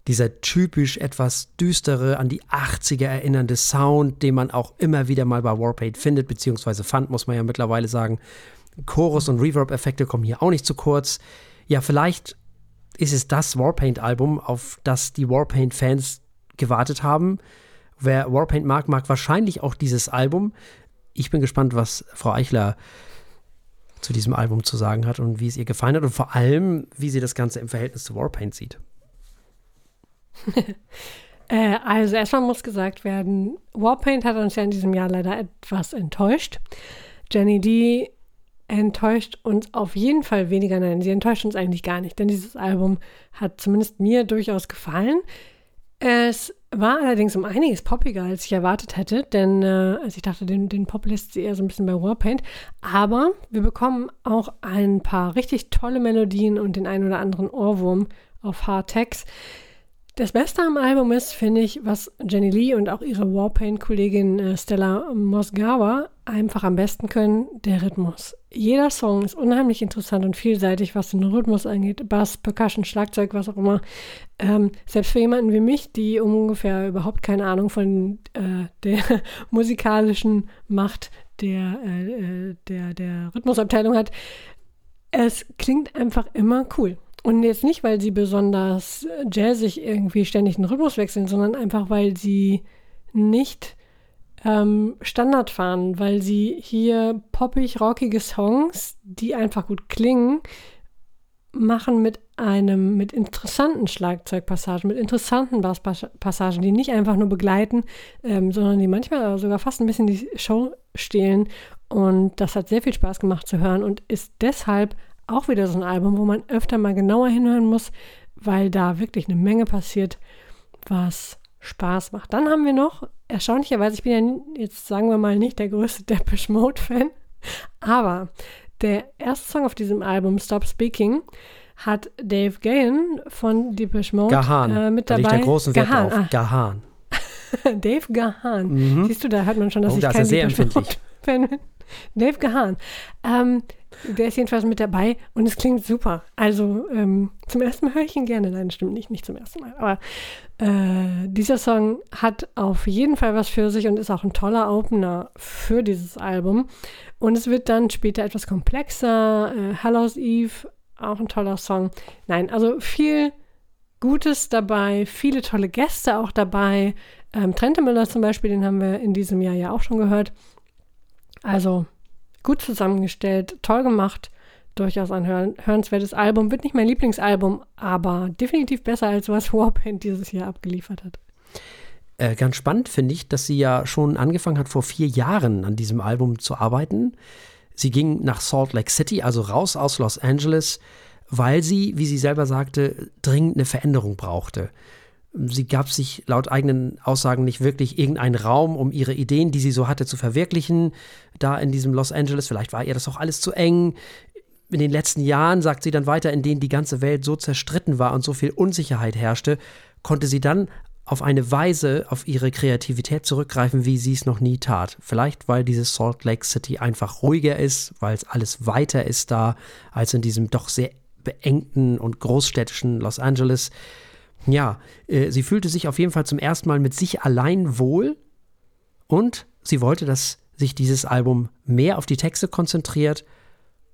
Dieser typisch etwas düstere, an die 80er erinnernde Sound, den man auch immer wieder mal bei Warpaint findet, beziehungsweise fand, muss man ja mittlerweile sagen. Chorus- und Reverb-Effekte kommen hier auch nicht zu kurz. Ja, vielleicht ist es das Warpaint-Album, auf das die Warpaint-Fans gewartet haben. Wer Warpaint mag, mag wahrscheinlich auch dieses Album. Ich bin gespannt, was Frau Eichler zu diesem Album zu sagen hat und wie es ihr gefallen hat und vor allem, wie sie das Ganze im Verhältnis zu Warpaint sieht. *laughs* äh, also erstmal muss gesagt werden, Warpaint hat uns ja in diesem Jahr leider etwas enttäuscht. Jenny D enttäuscht uns auf jeden Fall weniger. Nein, sie enttäuscht uns eigentlich gar nicht, denn dieses Album hat zumindest mir durchaus gefallen. Es war allerdings um einiges poppiger, als ich erwartet hätte, denn äh, also ich dachte, den, den Pop lässt sie eher so ein bisschen bei Warpaint. Aber wir bekommen auch ein paar richtig tolle Melodien und den einen oder anderen Ohrwurm auf Hard Text. Das Beste am Album ist, finde ich, was Jenny Lee und auch ihre Warpaint-Kollegin äh, Stella Mosgawa einfach am besten können, der Rhythmus. Jeder Song ist unheimlich interessant und vielseitig, was den Rhythmus angeht. Bass, Percussion, Schlagzeug, was auch immer. Ähm, selbst für jemanden wie mich, die ungefähr überhaupt keine Ahnung von äh, der *laughs* musikalischen Macht der, äh, äh, der, der Rhythmusabteilung hat, es klingt einfach immer cool. Und jetzt nicht, weil sie besonders jazzig irgendwie ständig den Rhythmus wechseln, sondern einfach, weil sie nicht ähm, Standard fahren, weil sie hier poppig, rockige Songs, die einfach gut klingen, machen mit einem, mit interessanten Schlagzeugpassagen, mit interessanten Basspassagen, die nicht einfach nur begleiten, ähm, sondern die manchmal sogar fast ein bisschen die Show stehlen. Und das hat sehr viel Spaß gemacht zu hören und ist deshalb auch wieder so ein Album, wo man öfter mal genauer hinhören muss, weil da wirklich eine Menge passiert, was Spaß macht. Dann haben wir noch, erstaunlicherweise, ich bin ja jetzt, sagen wir mal, nicht der größte *laughs* Depeche Mode-Fan, aber der erste Song auf diesem Album, Stop Speaking, hat Dave Gahan von Depeche Mode Gahan. Äh, mit dabei. Da der großen Wert Gahan. Ah. Gahan. *laughs* Dave Gahan. Mhm. Siehst du, da hat man schon, dass oh, ich das kein sehr Depeche empfindlich. Fan bin. *laughs* Dave Gahan. Ähm, der ist jedenfalls mit dabei und es klingt super. Also ähm, zum ersten Mal höre ich ihn gerne. Nein, stimmt nicht, nicht zum ersten Mal. Aber äh, dieser Song hat auf jeden Fall was für sich und ist auch ein toller Opener für dieses Album. Und es wird dann später etwas komplexer. Äh, Hallows Eve, auch ein toller Song. Nein, also viel Gutes dabei, viele tolle Gäste auch dabei. Ähm, Trente Müller zum Beispiel, den haben wir in diesem Jahr ja auch schon gehört. Also gut zusammengestellt, toll gemacht, durchaus ein hör hörenswertes Album. Wird nicht mein Lieblingsalbum, aber definitiv besser als was Warpaint dieses Jahr abgeliefert hat. Äh, ganz spannend finde ich, dass sie ja schon angefangen hat, vor vier Jahren an diesem Album zu arbeiten. Sie ging nach Salt Lake City, also raus aus Los Angeles, weil sie, wie sie selber sagte, dringend eine Veränderung brauchte. Sie gab sich laut eigenen Aussagen nicht wirklich irgendeinen Raum, um ihre Ideen, die sie so hatte, zu verwirklichen. Da in diesem Los Angeles, vielleicht war ihr das auch alles zu eng. In den letzten Jahren, sagt sie dann weiter, in denen die ganze Welt so zerstritten war und so viel Unsicherheit herrschte, konnte sie dann auf eine Weise auf ihre Kreativität zurückgreifen, wie sie es noch nie tat. Vielleicht, weil dieses Salt Lake City einfach ruhiger ist, weil es alles weiter ist da, als in diesem doch sehr beengten und großstädtischen Los Angeles. Ja, äh, sie fühlte sich auf jeden Fall zum ersten Mal mit sich allein wohl und sie wollte, dass sich dieses Album mehr auf die Texte konzentriert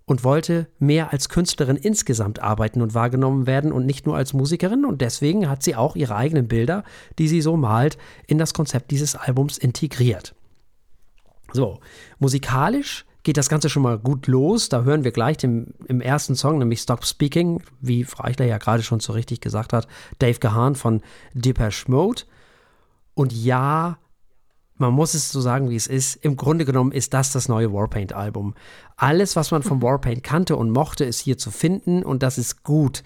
und wollte mehr als Künstlerin insgesamt arbeiten und wahrgenommen werden und nicht nur als Musikerin. Und deswegen hat sie auch ihre eigenen Bilder, die sie so malt, in das Konzept dieses Albums integriert. So, musikalisch geht das Ganze schon mal gut los. Da hören wir gleich dem, im ersten Song, nämlich Stop Speaking, wie Frau Eichler ja gerade schon so richtig gesagt hat, Dave Gahan von Depeche Mode. Und ja, man muss es so sagen, wie es ist. Im Grunde genommen ist das das neue Warpaint-Album. Alles, was man vom Warpaint kannte und mochte, ist hier zu finden und das ist gut.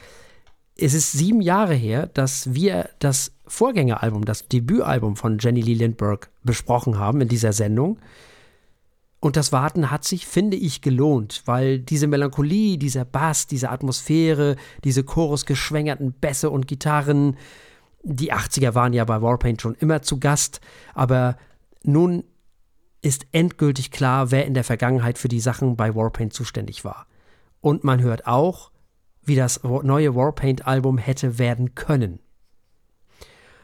Es ist sieben Jahre her, dass wir das Vorgängeralbum, das Debütalbum von Jenny Lee Lindbergh besprochen haben in dieser Sendung. Und das Warten hat sich, finde ich, gelohnt, weil diese Melancholie, dieser Bass, diese Atmosphäre, diese chorusgeschwängerten Bässe und Gitarren, die 80er waren ja bei Warpaint schon immer zu Gast, aber nun ist endgültig klar, wer in der Vergangenheit für die Sachen bei Warpaint zuständig war. Und man hört auch, wie das neue Warpaint-Album hätte werden können.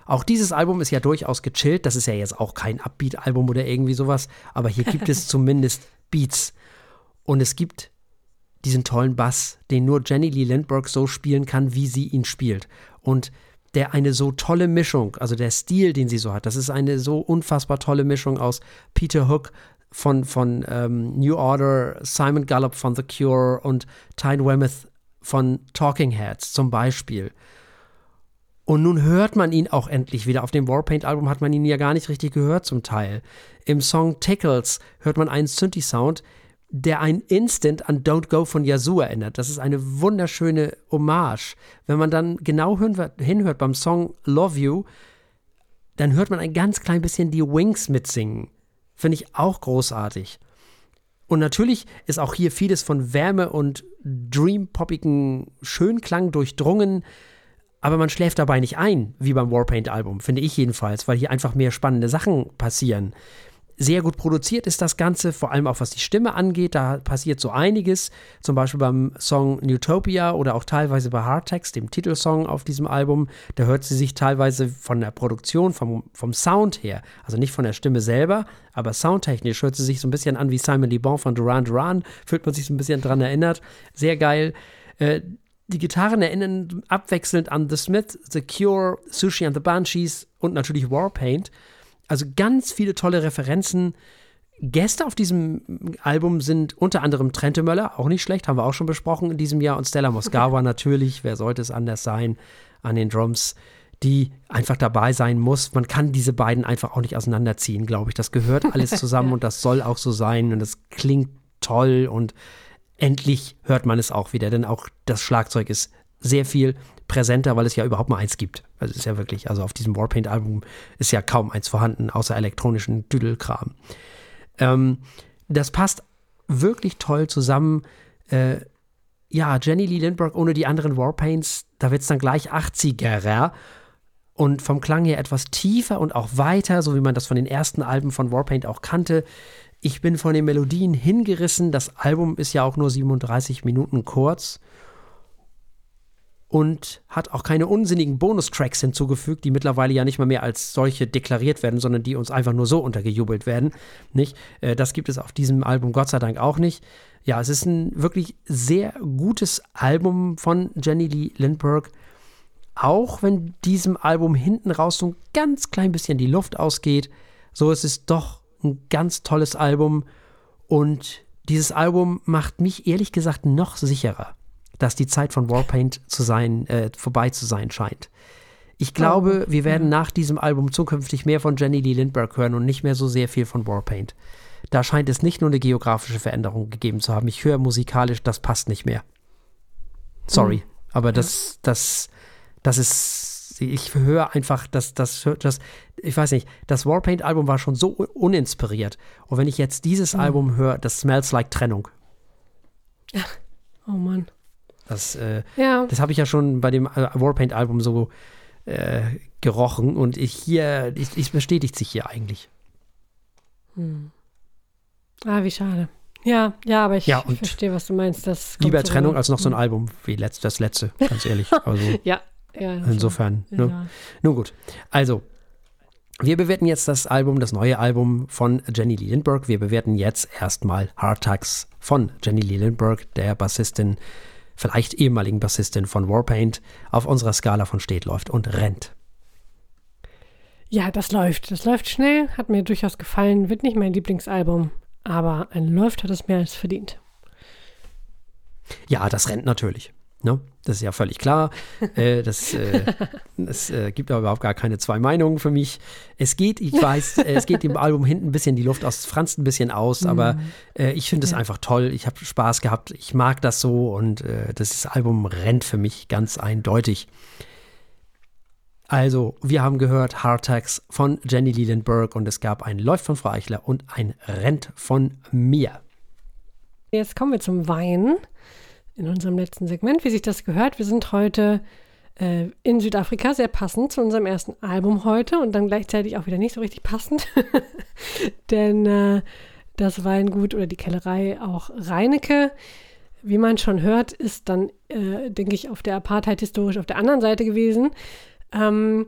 Auch dieses Album ist ja durchaus gechillt. Das ist ja jetzt auch kein Upbeat-Album oder irgendwie sowas. Aber hier gibt es *laughs* zumindest Beats. Und es gibt diesen tollen Bass, den nur Jenny Lee Lindbergh so spielen kann, wie sie ihn spielt. Und der eine so tolle Mischung, also der Stil, den sie so hat, das ist eine so unfassbar tolle Mischung aus Peter Hook von, von ähm, New Order, Simon Gallup von The Cure und Tyne Weymouth von Talking Heads zum Beispiel. Und nun hört man ihn auch endlich wieder. Auf dem Warpaint-Album hat man ihn ja gar nicht richtig gehört zum Teil. Im Song Tickles hört man einen Synthi-Sound, der ein Instant an Don't Go von Yazoo erinnert. Das ist eine wunderschöne Hommage. Wenn man dann genau hinhört beim Song Love You, dann hört man ein ganz klein bisschen die Wings mitsingen. Finde ich auch großartig. Und natürlich ist auch hier vieles von Wärme und dreampoppigen Schönklang durchdrungen, aber man schläft dabei nicht ein, wie beim Warpaint-Album, finde ich jedenfalls, weil hier einfach mehr spannende Sachen passieren. Sehr gut produziert ist das Ganze, vor allem auch was die Stimme angeht. Da passiert so einiges. Zum Beispiel beim Song Utopia oder auch teilweise bei Hardtext, dem Titelsong auf diesem Album. Da hört sie sich teilweise von der Produktion, vom, vom Sound her, also nicht von der Stimme selber, aber soundtechnisch hört sie sich so ein bisschen an wie Simon Le Bon von Duran Duran. Fühlt man sich so ein bisschen dran erinnert. Sehr geil. Äh, die Gitarren erinnern abwechselnd an The Smith, The Cure, Sushi and the Banshees und natürlich Warpaint. Also ganz viele tolle Referenzen. Gäste auf diesem Album sind unter anderem Trente Möller, auch nicht schlecht, haben wir auch schon besprochen in diesem Jahr, und Stella Moskawa *laughs* natürlich, wer sollte es anders sein, an den Drums, die einfach dabei sein muss. Man kann diese beiden einfach auch nicht auseinanderziehen, glaube ich. Das gehört alles *laughs* zusammen und das soll auch so sein und es klingt toll und endlich hört man es auch wieder, denn auch das Schlagzeug ist sehr viel präsenter, weil es ja überhaupt mal eins gibt. Also es ist ja wirklich, also auf diesem Warpaint-Album ist ja kaum eins vorhanden, außer elektronischen Düdelkram. Ähm, das passt wirklich toll zusammen. Äh, ja, Jenny Lee Lindbergh ohne die anderen Warpaints, da wird es dann gleich 80er und vom Klang her etwas tiefer und auch weiter, so wie man das von den ersten Alben von Warpaint auch kannte. Ich bin von den Melodien hingerissen. Das Album ist ja auch nur 37 Minuten kurz und hat auch keine unsinnigen Bonustracks hinzugefügt, die mittlerweile ja nicht mal mehr als solche deklariert werden, sondern die uns einfach nur so untergejubelt werden. Nicht? Äh, das gibt es auf diesem Album Gott sei Dank auch nicht. Ja, es ist ein wirklich sehr gutes Album von Jenny Lee Lindbergh. Auch wenn diesem Album hinten raus so ein ganz klein bisschen die Luft ausgeht, so ist es doch ein ganz tolles Album. Und dieses Album macht mich ehrlich gesagt noch sicherer dass die Zeit von Warpaint zu sein, äh, vorbei zu sein scheint. Ich glaube, oh, wir werden nach diesem Album zukünftig mehr von Jenny Lee Lindbergh hören und nicht mehr so sehr viel von Warpaint. Da scheint es nicht nur eine geografische Veränderung gegeben zu haben. Ich höre musikalisch, das passt nicht mehr. Sorry, mhm. aber das, das, das ist, ich höre einfach, dass das, das, ich weiß nicht, das Warpaint-Album war schon so uninspiriert. Und wenn ich jetzt dieses mhm. Album höre, das smells like Trennung. Oh Mann. Das, äh, ja. das habe ich ja schon bei dem äh, Warpaint-Album so äh, gerochen und ich hier, ich, ich bestätigt sich hier eigentlich. Hm. Ah, wie schade. Ja, ja, aber ich Ja, verstehe, was du meinst. Das Lieber so Trennung als noch so ein Hm. Album wie letzt, das letzte, ganz ehrlich. *laughs* Also Ja, ja. insofern. Ja. Ne? Nun gut. Also, wir bewerten jetzt das Album, das neue Album von Jenny Lee Lindbergh. Wir bewerten jetzt erstmal Hard Tags von Jenny Lee Lindbergh, der Bassistin, vielleicht ehemaligen Bassistin von Warpaint, auf unserer Skala von steht, läuft und rennt. Ja, das läuft. Das läuft schnell, hat mir durchaus gefallen, wird nicht mein Lieblingsalbum, aber ein Läuft hat es mehr als verdient. Ja, das rennt natürlich. Ne? Das ist ja völlig klar. *laughs* äh, das äh, es äh, gibt aber überhaupt gar keine zwei Meinungen für mich. Es geht, ich weiß, äh, es geht dem *laughs* Album hinten ein bisschen die Luft aus, es franzt ein bisschen aus, aber äh, ich finde es Ja. einfach toll. Ich habe Spaß gehabt. Ich mag das so und äh, das Album rennt für mich ganz eindeutig. Also, wir haben gehört Hard Tags von Jenny Lee Lindbergh und es gab ein Läuft von Frau Eichler und ein Rennt von mir. Jetzt kommen wir zum Wein in unserem letzten Segment. Wie sich das gehört, wir sind heute äh, in Südafrika, sehr passend zu unserem ersten Album heute und dann gleichzeitig auch wieder nicht so richtig passend, *laughs* denn äh, das Weingut oder die Kellerei auch Reinecke, wie man schon hört, ist dann, äh, denke ich, auf der Apartheid historisch auf der anderen Seite gewesen. Ähm,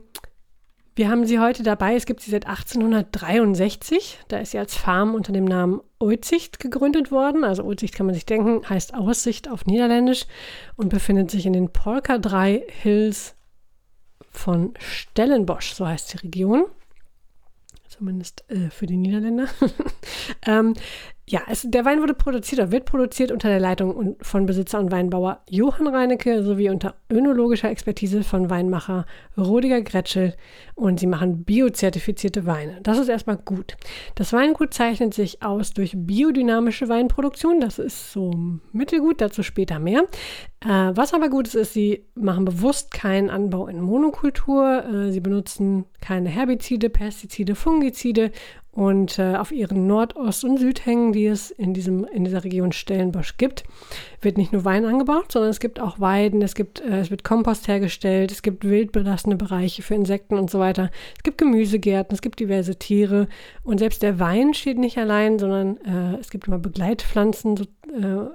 wir haben sie heute dabei. Es gibt sie seit 1863. Da ist sie als Farm unter dem Namen Oizicht gegründet worden. Also Oizicht kann man sich denken, heißt Aussicht auf Niederländisch und befindet sich in den Polka 3 Hills von Stellenbosch, so heißt die Region. Zumindest äh, für die Niederländer. *laughs* ähm, ja, es, der Wein wurde produziert oder wird produziert unter der Leitung von Besitzer und Weinbauer Johann Reinecke sowie unter önologischer Expertise von Weinmacher Rodiger Gretschel und sie machen biozertifizierte Weine. Das ist erstmal gut. Das Weingut zeichnet sich aus durch biodynamische Weinproduktion. Das ist so mittelgut, dazu später mehr. Äh, was aber gut ist, ist, sie machen bewusst keinen Anbau in Monokultur. Äh, sie benutzen keine Herbizide, Pestizide, Fungizide und äh, auf ihren Nordost- und Südhängen, die es in, diesem, in dieser Region Stellenbosch gibt, wird nicht nur Wein angebaut, sondern es gibt auch Weiden, es, gibt, äh, es wird Kompost hergestellt, es gibt wildbelassene Bereiche für Insekten und so weiter. Es gibt Gemüsegärten, es gibt diverse Tiere und selbst der Wein steht nicht allein, sondern äh, es gibt immer Begleitpflanzen, so, äh,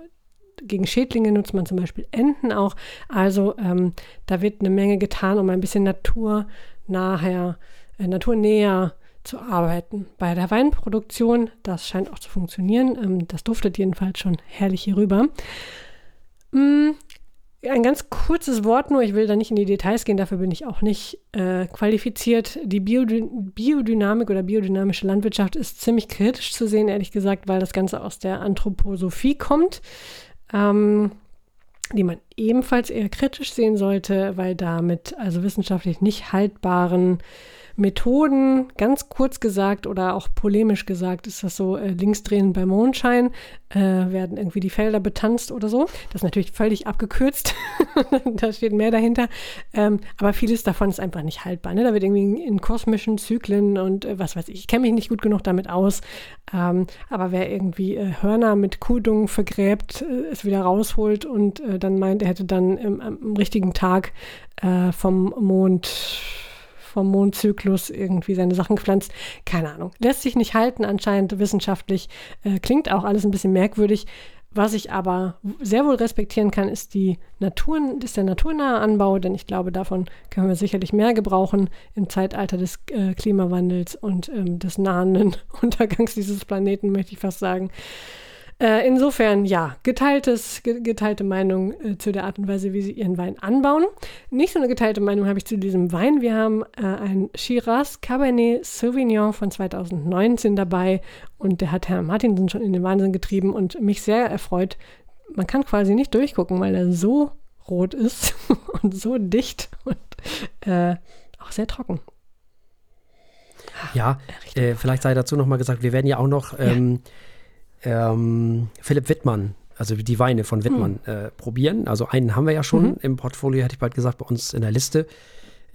gegen Schädlinge nutzt man zum Beispiel Enten auch. Also ähm, da wird eine Menge getan, um ein bisschen naturnäher, äh, naturnäher zu arbeiten. Bei der Weinproduktion, das scheint auch zu funktionieren. Ähm, das duftet jedenfalls schon herrlich hier rüber. Mm, ein ganz kurzes Wort nur, ich will da nicht in die Details gehen, dafür bin ich auch nicht äh, qualifiziert. Die Biody Biodynamik oder biodynamische Landwirtschaft ist ziemlich kritisch zu sehen, ehrlich gesagt, weil das Ganze aus der Anthroposophie kommt, ähm, die man ebenfalls eher kritisch sehen sollte, weil damit also wissenschaftlich nicht haltbaren Methoden, ganz kurz gesagt oder auch polemisch gesagt, ist das so, äh, linksdrehen bei Mondschein, äh, werden irgendwie die Felder betanzt oder so. Das ist natürlich völlig abgekürzt. *laughs* da steht mehr dahinter. Ähm, aber vieles davon ist einfach nicht haltbar. Ne? Da wird irgendwie in, kosmischen Zyklen und äh, was weiß ich, ich kenne mich nicht gut genug damit aus. Ähm, aber wer irgendwie äh, Hörner mit Kuhdung vergräbt, äh, es wieder rausholt und äh, dann meint, er hätte dann im, am richtigen Tag vom Mond vom Mondzyklus irgendwie seine Sachen gepflanzt. Keine Ahnung. Lässt sich nicht halten, anscheinend wissenschaftlich. Äh, klingt auch alles ein bisschen merkwürdig. Was ich aber sehr wohl respektieren kann, ist, die Natur, ist der naturnahe Anbau, denn ich glaube, davon können wir sicherlich mehr gebrauchen im Zeitalter des äh, Klimawandels und ähm, des nahenden *laughs* Untergangs dieses Planeten, möchte ich fast sagen. Äh, insofern, ja, geteiltes, ge geteilte Meinung äh, zu der Art und Weise, wie sie ihren Wein anbauen. Nicht so eine geteilte Meinung habe ich zu diesem Wein. Wir haben äh, ein Shiraz Cabernet Sauvignon von 2019 dabei und der hat Herrn Martinsen schon in den Wahnsinn getrieben und mich sehr erfreut. Man kann quasi nicht durchgucken, weil er so rot ist *laughs* und so dicht und äh, auch sehr trocken. Ja, äh, vielleicht sei dazu noch mal gesagt, wir werden ja auch noch ähm, ähm, Philipp Wittmann, also die Weine von Wittmann, äh, probieren. Also einen haben wir ja schon Mhm. im Portfolio, hätte ich bald gesagt, bei uns in der Liste.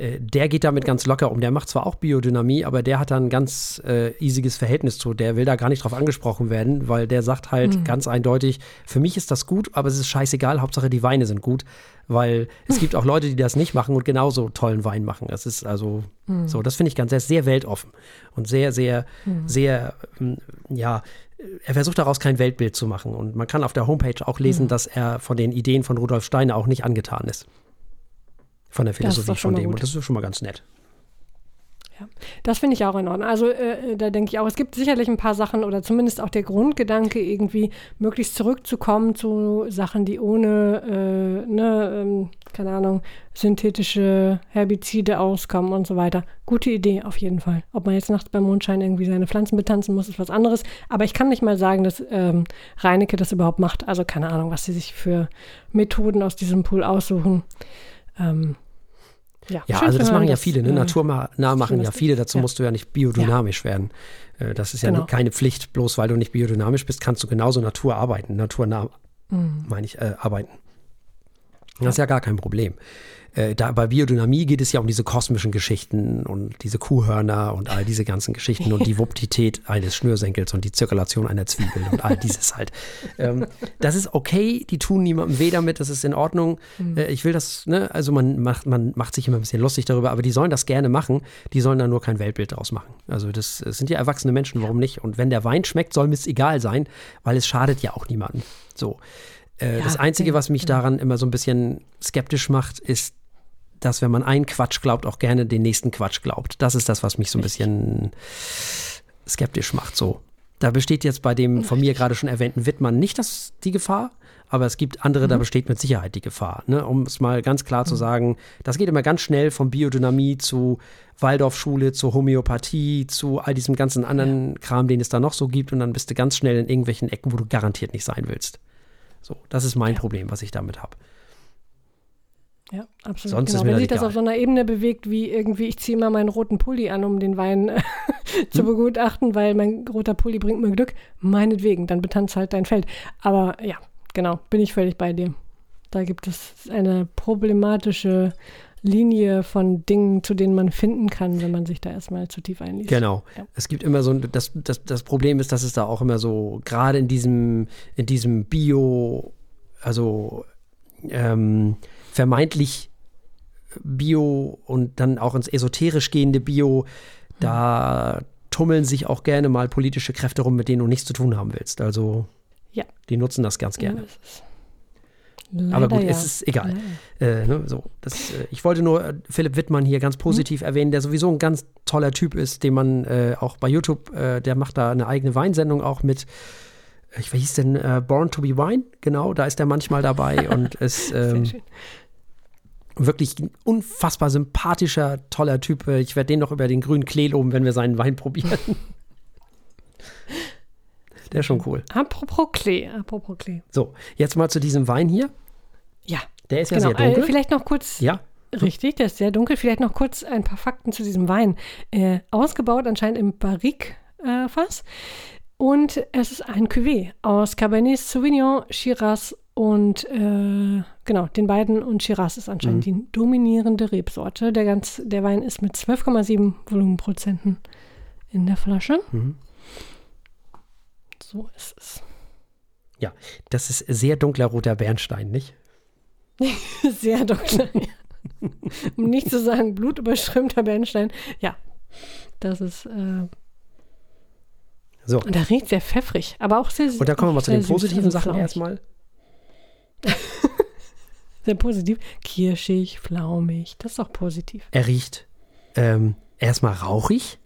äh, der geht damit ganz locker um. Der macht zwar auch Biodynamie, aber der hat da ein ganz äh, easiges Verhältnis zu. Der will da gar nicht drauf angesprochen werden, weil der sagt halt mhm. ganz eindeutig, für mich ist das gut, aber es ist scheißegal, Hauptsache die Weine sind gut, weil es gibt auch Leute, die das nicht machen und genauso tollen Wein machen. Das ist also mhm. so, das finde ich ganz sehr, sehr weltoffen und sehr, sehr, mhm. sehr, ähm, ja, er versucht daraus kein Weltbild zu machen. Und man kann auf der Homepage auch lesen, mhm. dass er von den Ideen von Rudolf Steiner auch nicht angetan ist von der Philosophie von dem. Gut. Und das ist schon mal ganz nett. Ja, das finde ich auch in Ordnung. Also äh, da denke ich auch, es gibt sicherlich ein paar Sachen oder zumindest auch der Grundgedanke, irgendwie möglichst zurückzukommen zu Sachen, die ohne, äh, ne, ähm, keine Ahnung, synthetische Herbizide auskommen und so weiter. Gute Idee auf jeden Fall. Ob man jetzt nachts beim Mondschein irgendwie seine Pflanzen betanzen muss, ist was anderes. Aber ich kann nicht mal sagen, dass ähm, Reinecke das überhaupt macht. Also keine Ahnung, was sie sich für Methoden aus diesem Pool aussuchen. Ähm, ja, ja also das machen ja viele, ne? Äh, Naturnah machen ja viele, dazu musst du ja nicht biodynamisch werden. Äh, das ist ja genau. keine Pflicht, bloß weil du nicht biodynamisch bist, kannst du genauso Natur arbeiten, naturnah, mhm. meine ich, äh, arbeiten. Das ist ja gar kein Problem äh, da bei Biodynamie geht es ja um diese kosmischen Geschichten und diese Kuhhörner und all diese ganzen Geschichten und die *laughs* Vuptität eines Schnürsenkels und die Zirkulation einer Zwiebel und all dieses *laughs* halt. Ähm, das ist okay, die tun niemandem weh damit, das ist in Ordnung. Mhm. Äh, ich will das, ne, also man macht, man macht sich immer ein bisschen lustig darüber, aber die sollen das gerne machen, die sollen da nur kein Weltbild draus machen. Also das, das sind ja erwachsene Menschen, warum nicht? Und wenn der Wein schmeckt, soll mir es egal sein, weil es schadet ja auch niemandem. So. Äh, ja, das Einzige, was mich daran immer so ein bisschen skeptisch macht, ist dass wenn man einen Quatsch glaubt, auch gerne den nächsten Quatsch glaubt. Das ist das, was mich so ein bisschen skeptisch macht. So. Da besteht jetzt bei dem von mir gerade schon erwähnten Wittmann nicht das, die Gefahr, aber es gibt andere, mhm. da besteht mit Sicherheit die Gefahr. Ne? Um es mal ganz klar mhm. zu sagen, das geht immer ganz schnell von Biodynamie zu Waldorfschule, zu Homöopathie, zu all diesem ganzen anderen ja. Kram, den es da noch so gibt und dann bist du ganz schnell in irgendwelchen Ecken, wo du garantiert nicht sein willst. So, das ist mein ja. Problem, was ich damit habe. Ja, absolut. Sonst genau. Wenn sich das auf so einer Ebene bewegt, wie irgendwie, ich ziehe mal meinen roten Pulli an, um den Wein äh, *laughs* zu hm. begutachten, weil mein roter Pulli bringt mir Glück, meinetwegen, dann betanzt halt dein Feld. Aber ja, genau, bin ich völlig bei dir. Da gibt es eine problematische Linie von Dingen, zu denen man finden kann, wenn man sich da erstmal zu tief einliest. Genau. Ja. Es gibt immer so, das, das, das Problem ist, dass es da auch immer so, gerade in diesem, in diesem Bio, also ähm, vermeintlich Bio und dann auch ins esoterisch gehende Bio, da tummeln sich auch gerne mal politische Kräfte rum, mit denen du nichts zu tun haben willst. Also ja. die nutzen das ganz gerne. Ja, Aber gut, ja. es ist egal. Äh, ne, so, das, äh, ich wollte nur äh, Philipp Wittmann hier ganz positiv hm. erwähnen, der sowieso ein ganz toller Typ ist, den man äh, auch bei YouTube, äh, der macht da eine eigene Weinsendung auch mit ich weiß denn, äh, Born to be Wine, genau, da ist er manchmal dabei *laughs* und ist ähm, wirklich ein unfassbar sympathischer, toller Typ. Ich werde den noch über den grünen Klee loben, wenn wir seinen Wein probieren. *laughs* Der ist schon cool. Apropos Klee, apropos Klee. So, jetzt mal zu diesem Wein hier. Ja. Der ist genau. ja sehr dunkel. Äh, vielleicht noch kurz. Ja. Richtig, der ist sehr dunkel. Vielleicht noch kurz ein paar Fakten zu diesem Wein. Äh, ausgebaut anscheinend im Barrique-Fass. Äh, und es ist ein Cuvée aus Cabernet Sauvignon, Shiraz und äh, genau, den beiden und Shiraz ist anscheinend mhm. die dominierende Rebsorte. Der, ganz, der Wein ist mit 12,7 Volumenprozenten in der Flasche. Mhm. So ist es. Ja, das ist sehr dunkler roter Bernstein, nicht? *laughs* sehr dunkler, ja. Um nicht zu sagen blutüberströmter Bernstein. Ja, das ist äh, so. Und da riecht sehr pfeffrig, aber auch sehr Und da kommen wir mal zu den positiven Sachen erstmal. *laughs* sehr positiv. Kirschig, flaumig, das ist auch positiv. Er riecht ähm, erstmal rauchig.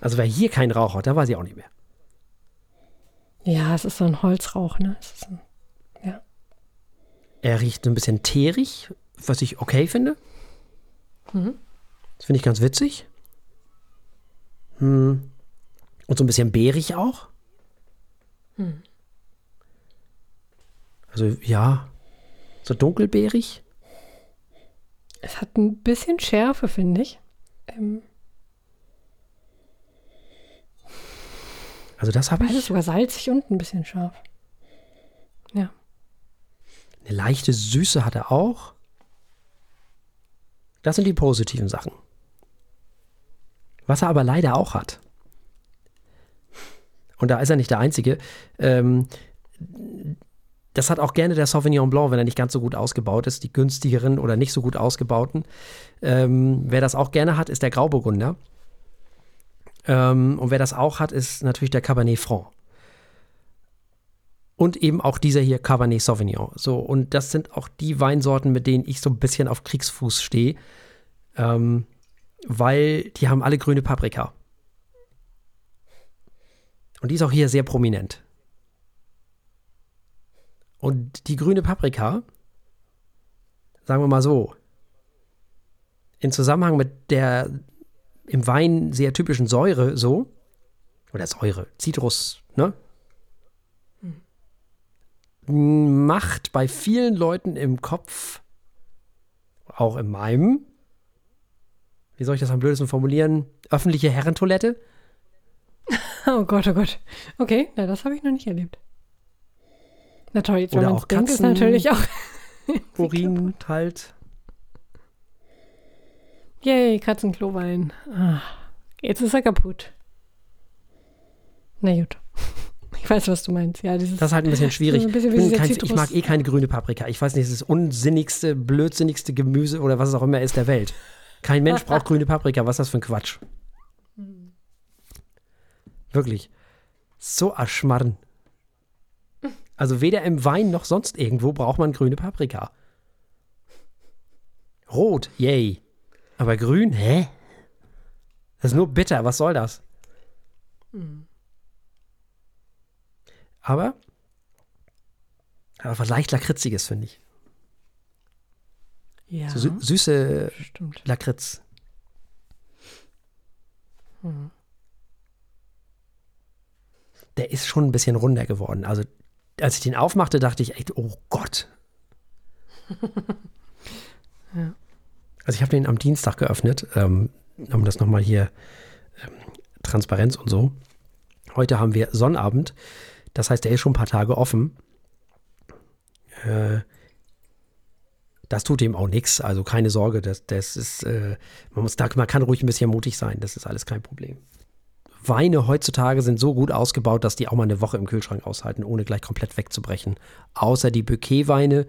Also wer hier keinen Rauch hat, da weiß ich auch nicht mehr. Ja, es ist so ein Holzrauch, ne? Ein, ja. Er riecht ein bisschen teerig, was ich okay finde. Mhm. Das finde ich ganz witzig. Hm. Und so ein bisschen beerig auch. Hm. Also ja, so dunkelbeerig. Es hat ein bisschen Schärfe, finde ich. Ähm also das habe ich. sogar salzig und ein bisschen scharf. Ja. Eine leichte Süße hat er auch. Das sind die positiven Sachen. Was er aber leider auch hat, und da ist er nicht der Einzige, ähm, das hat auch gerne der Sauvignon Blanc, wenn er nicht ganz so gut ausgebaut ist, die günstigeren oder nicht so gut ausgebauten. Ähm, wer das auch gerne hat, ist der Grauburgunder. Ähm, und wer das auch hat, ist natürlich der Cabernet Franc. Und eben auch dieser hier Cabernet Sauvignon. So, und das sind auch die Weinsorten, mit denen ich so ein bisschen auf Kriegsfuß stehe. Ähm, weil die haben alle grüne Paprika. Und die ist auch hier sehr prominent. Und die grüne Paprika, sagen wir mal so, in Zusammenhang mit der im Wein sehr typischen Säure so, oder Säure, Zitrus, ne? Macht bei vielen Leuten im Kopf, auch in meinem, wie soll ich das am blödesten formulieren, öffentliche Herrentoilette? *laughs* Oh Gott, oh Gott. Okay, na, das habe ich noch nicht erlebt. Na toll, jetzt Oder wenn auch denkt, ist Katzen- natürlich auch. *laughs* Urin halt. Yay, Katzenklowein. Ah, jetzt ist er kaputt. Na gut. *laughs* Ich weiß, was du meinst. Ja, dieses. Das ist halt ein bisschen schwierig. So ein bisschen Ich kein, ich mag eh keine grüne Paprika. Ich weiß nicht, es ist das unsinnigste, blödsinnigste Gemüse oder was es auch immer ist der Welt. Kein Mensch braucht *laughs* grüne Paprika. Was ist das für ein Quatsch? Wirklich. So Aschmarren. Also weder im Wein noch sonst irgendwo braucht man grüne Paprika. Rot, yay. Aber grün, hä? Das ist nur bitter, was soll das? Aber, aber was leicht Lakritziges, finde ich. ja, So sü süße stimmt. Lakritz. Der ist schon ein bisschen runder geworden. Also, als ich den aufmachte, dachte ich echt, oh Gott. *laughs* Also, ich habe den am Dienstag geöffnet, ähm, um das nochmal hier ähm, Transparenz und so. Heute haben wir Sonnabend. Das heißt, der ist schon ein paar Tage offen. Äh, das tut ihm auch nichts. Also keine Sorge, das, das ist, äh, man, muss, da, man kann ruhig ein bisschen mutig sein. Das ist alles kein Problem. Weine heutzutage sind so gut ausgebaut, dass die auch mal eine Woche im Kühlschrank aushalten, ohne gleich komplett wegzubrechen. Außer die Bouquetweine.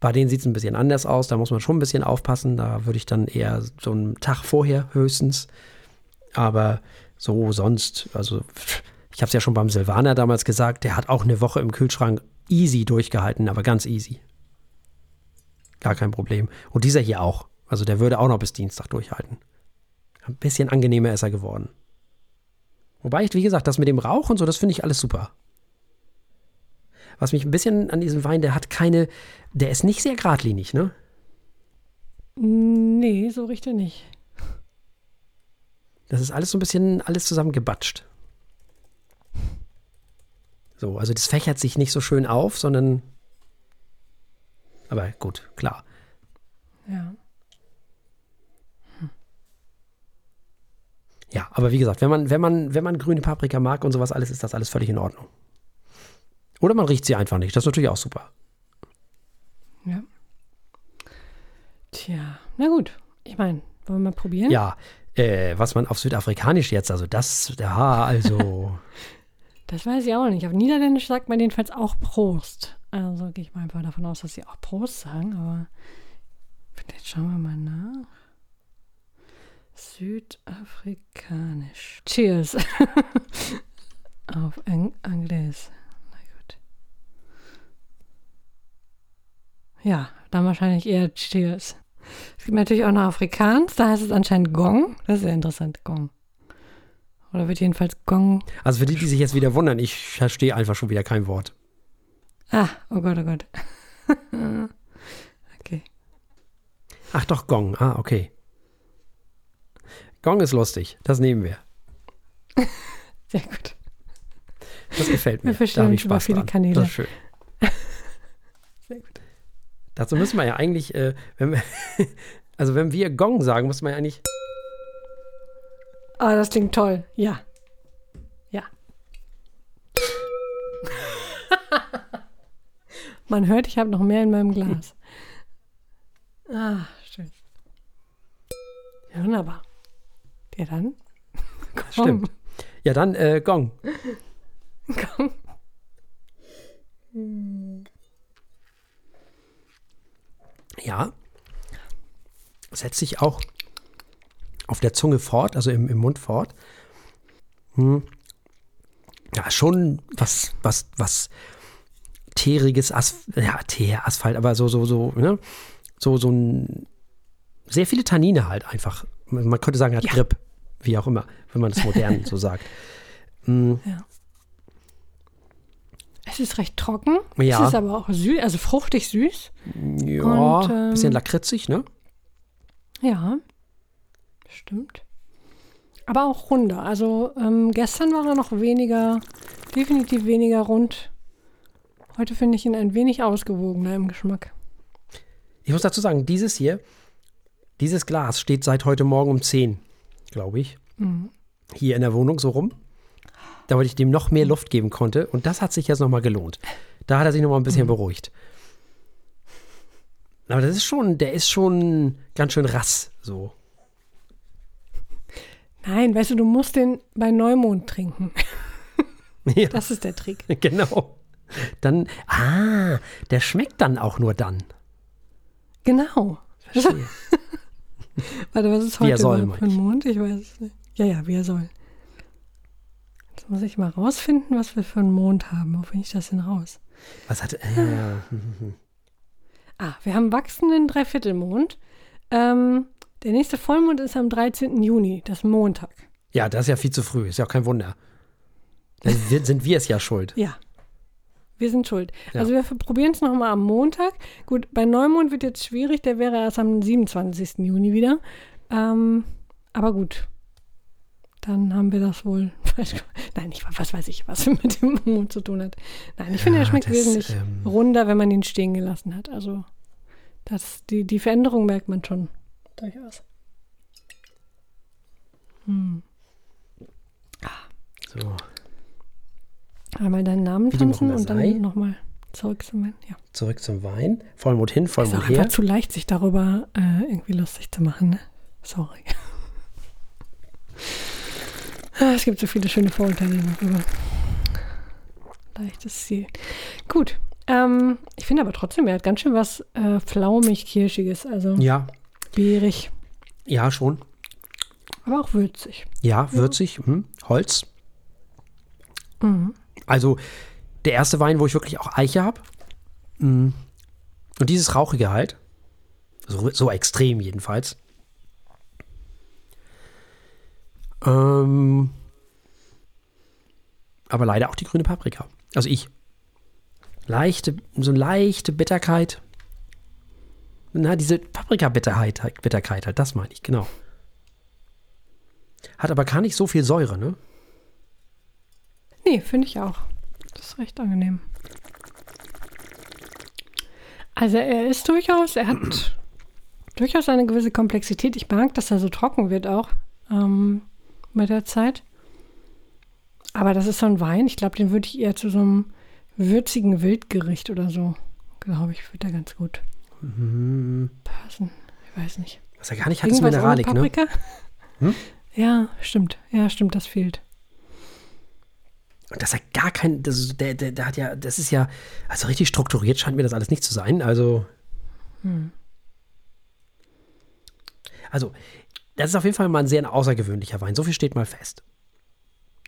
Bei denen sieht es ein bisschen anders aus. Da muss man schon ein bisschen aufpassen. Da würde ich dann eher so einen Tag vorher höchstens. Aber so sonst, also ich habe es ja schon beim Silvaner damals gesagt, der hat auch eine Woche im Kühlschrank easy durchgehalten, aber ganz easy. Gar kein Problem. Und dieser hier auch. Also der würde auch noch bis Dienstag durchhalten. Ein bisschen angenehmer ist er geworden. Wobei ich, wie gesagt, das mit dem Rauch und so, das finde ich alles super. Was mich ein bisschen an diesem Wein, der hat keine, der ist nicht sehr geradlinig, ne? Nee, so richtig nicht. Das ist alles so ein bisschen, alles zusammengebatscht. So, also das fächert sich nicht so schön auf, sondern. Aber gut, klar. Ja. Ja, aber wie gesagt, wenn man, wenn man, wenn man grüne Paprika mag und sowas alles, ist das alles völlig in Ordnung. Oder man riecht sie einfach nicht. Das ist natürlich auch super. Ja. Tja, na gut. Ich meine, wollen wir mal probieren? Ja, äh, was man auf Südafrikanisch jetzt, also das, ja, also. *laughs* Das weiß ich auch nicht. Auf Niederländisch sagt man jedenfalls auch Prost. Also gehe ich mal einfach davon aus, dass sie auch Prost sagen, aber vielleicht schauen wir mal nach. Südafrikanisch. Cheers. *laughs* Auf Eng Angles. Na gut. Ja, dann wahrscheinlich eher Cheers. Es gibt natürlich auch noch Afrikaans, da heißt es anscheinend Gong. Das ist sehr interessant, Gong. Oder wird jedenfalls Gong Also für die, die sich jetzt wieder wundern, ich verstehe einfach schon wieder kein Wort. Ah, oh Gott, oh Gott. *laughs* okay. Ach doch, Gong. Ah, okay. Gong ist lustig. Das nehmen wir. *laughs* Sehr gut. Das gefällt mir. Wir verstehen da habe ich Spaß viele dran. Kanäle. Das ist schön. *laughs* Sehr gut. Dazu müssen wir ja eigentlich, äh, wenn wir, *laughs* also wenn wir Gong sagen, muss man ja eigentlich. Ah, das klingt toll. Ja. Ja. Man hört, ich habe noch mehr in meinem Glas. Ah, schön. Wunderbar. Ja, dann. *laughs* Stimmt. Ja, dann äh, Gong. Komm. Ja. Setzt sich auch auf der Zunge fort, also im, im Mund fort. Hm. Ja, schon was, was, was teeriges Asphalt, ja, Teer, Asphalt, aber so, so, so, ne? So, so ein, sehr viele Tannine halt einfach. Man könnte sagen, er hat Ja. Grip, wie auch immer, wenn man das modern *laughs* so sagt. Hm, Es ist recht trocken. Ja. Es ist aber auch süß, also fruchtig süß. ja, Und, ähm, bisschen lakritzig, ne? Ja, stimmt. Aber auch runder. Also ähm, gestern war er noch weniger, definitiv weniger rund. Heute finde ich ihn ein wenig ausgewogener im Geschmack. Ich muss dazu sagen, dieses hier, dieses Glas steht seit heute Morgen um 10, glaube ich, Mhm. hier in der Wohnung so rum. Damit ich dem noch mehr Luft geben konnte. Und das hat sich jetzt nochmal gelohnt. Da hat er sich nochmal ein bisschen beruhigt. Aber das ist schon, der ist schon ganz schön rass, so. Nein, weißt du, du musst den bei Neumond trinken. *laughs* Ja, Das ist der Trick. *laughs* genau. Dann, ah, der schmeckt dann auch nur dann. Genau. Verstehe. *laughs* Warte, was ist heute soll, für ein. Mond? Ich weiß es nicht. Ja, ja, wie er soll. Jetzt muss ich mal rausfinden, was wir für einen Mond haben. Wo finde ich das denn raus? Was hat, äh, Ah, wir haben wachsenden Dreiviertelmond. Ähm, der nächste Vollmond ist am 13. Juni, das ist Montag. ja, das ist ja viel zu früh, ist ja auch kein Wunder. Dann sind wir es ja schuld. Ja. Wir sind schuld. Ja. Also wir probieren es nochmal am Montag. Gut, bei Neumond wird jetzt schwierig, der wäre erst am 27. Juni wieder. Ähm, aber gut. Dann haben wir das wohl *laughs* falsch gemacht. Nein, ich, was weiß ich, was *laughs* mit dem Mond zu tun hat. Nein, ich finde, Ja, er schmeckt das, wesentlich ähm, runder, wenn man ihn stehen gelassen hat. Also das, die, die Veränderung merkt man schon. Durchaus. Hm. So. Einmal deinen Namen tanzen und dann nochmal zurück zum Wein. Ja. Zurück zum Wein. Vollmond hin, Ist Vollmond auch her. einfach zu leicht, sich darüber äh, irgendwie lustig zu machen. Ne? Sorry. *laughs* Ah, es gibt so viele schöne Vorurteile darüber. Leichtes Ziel. Gut. Ähm, ich finde aber trotzdem, er hat ganz schön was äh, flaumig-kirschiges, also Ja, beerig, ja, schon. aber auch würzig. Ja, würzig. Hm. Holz. Mhm. Also der erste Wein, wo ich wirklich auch Eiche habe. Und dieses Rauchige halt. So, so extrem jedenfalls. Ähm, aber leider auch die grüne Paprika. Also ich. Leichte, so eine leichte Bitterkeit. Na, diese Paprika-Bitterheit, halt- Bitterkeit halt, das meine ich, genau. Hat aber gar nicht so viel Säure, ne? Nee, finde ich auch. Das ist recht angenehm. Also er ist durchaus, er hat *clears throat* durchaus eine gewisse Komplexität. Ich mag, dass er so trocken wird auch ähm, mit der Zeit. Aber das ist so ein Wein, ich glaube, den würde ich eher zu so einem würzigen Wildgericht oder so, glaube ich, wird er ganz gut passen. Ich weiß nicht. Was er gar nicht hat, ist Irgendwas Mineralik, ne? Paprika? Hm? Ja, stimmt. Ja, stimmt, das fehlt. Und dass er gar kein, das ist, der, der, der hat ja, das ist ja, also richtig strukturiert scheint mir das alles nicht zu sein. Also, Hm. also, das ist auf jeden Fall mal ein sehr außergewöhnlicher Wein. So viel steht mal fest.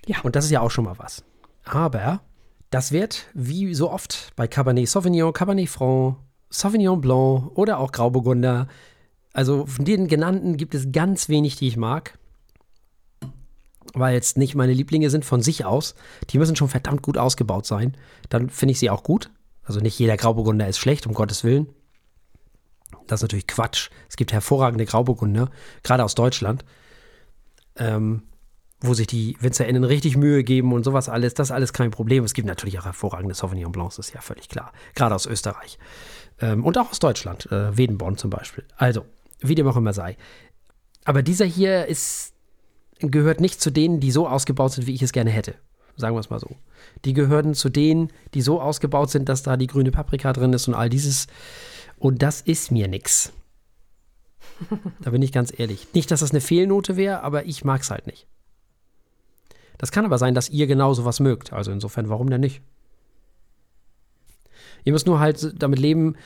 Ja. Und das ist ja auch schon mal was. Aber das wird, wie so oft bei Cabernet Sauvignon, Cabernet Franc, Sauvignon Blanc oder auch Grauburgunder, also von den genannten gibt es ganz wenig, die ich mag. Weil es nicht meine Lieblinge sind von sich aus. Die müssen schon verdammt gut ausgebaut sein. Dann finde ich sie auch gut. Also nicht jeder Grauburgunder ist schlecht, um Gottes Willen. Das ist natürlich Quatsch. Es gibt hervorragende Grauburgunder, gerade aus Deutschland, ähm, wo sich die WinzerInnen richtig Mühe geben und sowas alles. Das ist alles kein Problem. Es gibt natürlich auch hervorragende Sauvignon Blancs, ist ja völlig klar. Gerade aus Österreich. Ähm, und auch aus Deutschland. Äh, Wedenborn zum Beispiel. Also, wie dem auch immer sei. Aber dieser hier ist, gehört nicht zu denen, die so ausgebaut sind, wie ich es gerne hätte. Sagen wir es mal so. Die gehören zu denen, die so ausgebaut sind, dass da die grüne Paprika drin ist und all dieses. Und das ist mir nix. Da bin ich ganz ehrlich. Nicht, dass das eine Fehlnote wäre, aber ich mag es halt nicht. Das kann aber sein, dass ihr genau sowas mögt. Also insofern, warum denn nicht? Ihr müsst nur halt damit leben,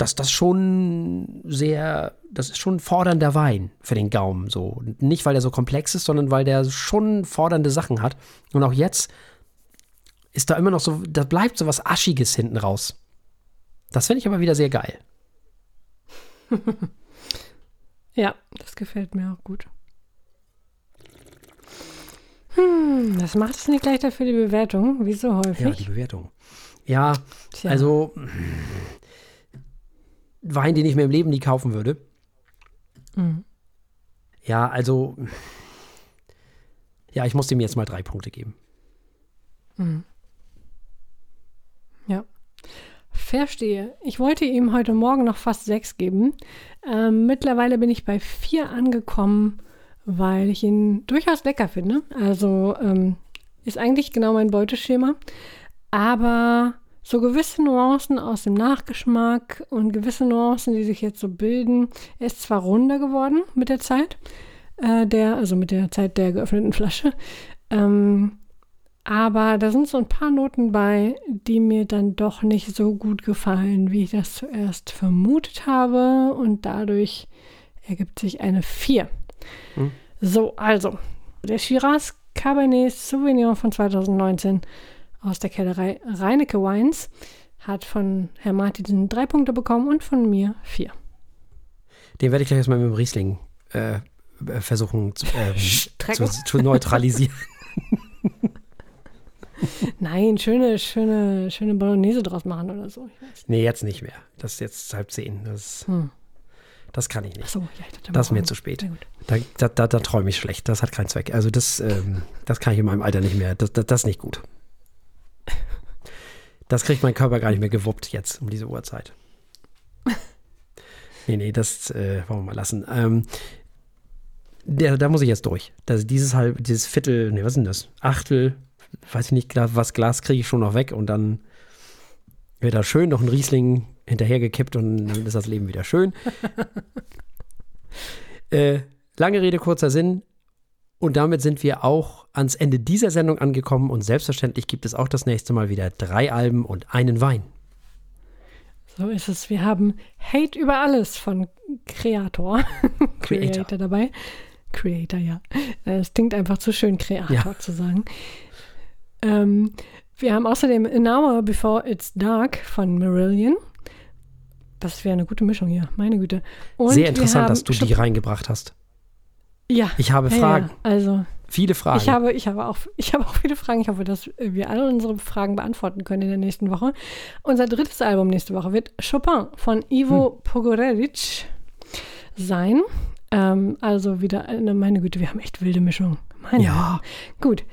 dass das schon sehr, das ist schon fordernder Wein für den Gaumen. So. Nicht, weil der so komplex ist, sondern weil der schon fordernde Sachen hat. Und auch jetzt ist da immer noch so, da bleibt so was Aschiges hinten raus. Das finde ich aber wieder sehr geil. *laughs* ja, das gefällt mir auch gut. Hm, was macht es nicht leichter für die Bewertung? Wie so häufig? Ja, die Bewertung. Ja, Tja. also Wein, den ich mir im Leben nie kaufen würde. Mhm. Ja, also ja, ich muss dem jetzt mal drei Punkte geben. Mhm. Ja. Verstehe. Ich wollte ihm heute Morgen noch fast sechs geben. Ähm, mittlerweile bin ich bei vier angekommen, weil ich ihn durchaus lecker finde. Also ähm, ist eigentlich genau mein Beuteschema. Aber so gewisse Nuancen aus dem Nachgeschmack und gewisse Nuancen, die sich jetzt so bilden, er ist zwar runder geworden mit der Zeit, äh, der, also mit der Zeit der geöffneten Flasche, ähm, aber da sind so ein paar Noten bei, die mir dann doch nicht so gut gefallen, wie ich das zuerst vermutet habe. Und dadurch ergibt sich eine 4. Hm. So, also, der Shiraz Cabernet Sauvignon von 2019 aus der Kellerei Reinecke Wines hat von Herr Martin drei Punkte bekommen und von mir vier. Den werde ich gleich erstmal mit dem Riesling äh, äh versuchen zu, äh, *laughs* zu, zu neutralisieren. *laughs* Nein, schöne, schöne, schöne Bolognese draus machen oder so. Nee, jetzt nicht mehr. Das ist jetzt halb zehn. Das, hm. das kann ich nicht. So, ja, ich das ist mir zu spät. Da, da, da, da träume ich schlecht. Das hat keinen Zweck. Also das, ähm, das kann ich in meinem Alter nicht mehr. Das, das, das ist nicht gut. Das kriegt mein Körper gar nicht mehr gewuppt jetzt um diese Uhrzeit. *laughs* nee, nee, das äh, wollen wir mal lassen. Ähm, der, da muss ich jetzt durch. Das, dieses halb, dieses Viertel, nee, was ist denn das? Achtel weiß ich nicht, was Glas kriege ich schon noch weg und dann wird da schön noch ein Riesling hinterhergekippt und dann ist das Leben wieder schön. *laughs* äh, lange Rede, kurzer Sinn. Und damit sind wir auch ans Ende dieser Sendung angekommen und selbstverständlich gibt es auch das nächste Mal wieder drei Alben und einen Wein. So ist es. Wir haben Hate über alles von Creator. *laughs* Creator. Creator dabei. Creator, ja. Es klingt einfach zu schön, Creator ja. zu sagen. Ähm, wir haben außerdem An Hour Before It's Dark von Marillion. Das wäre eine gute Mischung hier, meine Güte. Und Sehr interessant, dass du die reingebracht hast. Ja. Ich habe Fragen. Ja, also. Viele Fragen. Ich habe, ich, habe auch, ich habe auch viele Fragen. Ich hoffe, dass wir alle unsere Fragen beantworten können in der nächsten Woche. Unser drittes Album nächste Woche wird Chopin von Ivo hm. Pogorelic sein. Ähm, also wieder, eine, meine Güte, wir haben echt wilde Mischung. Meine ja. Gut.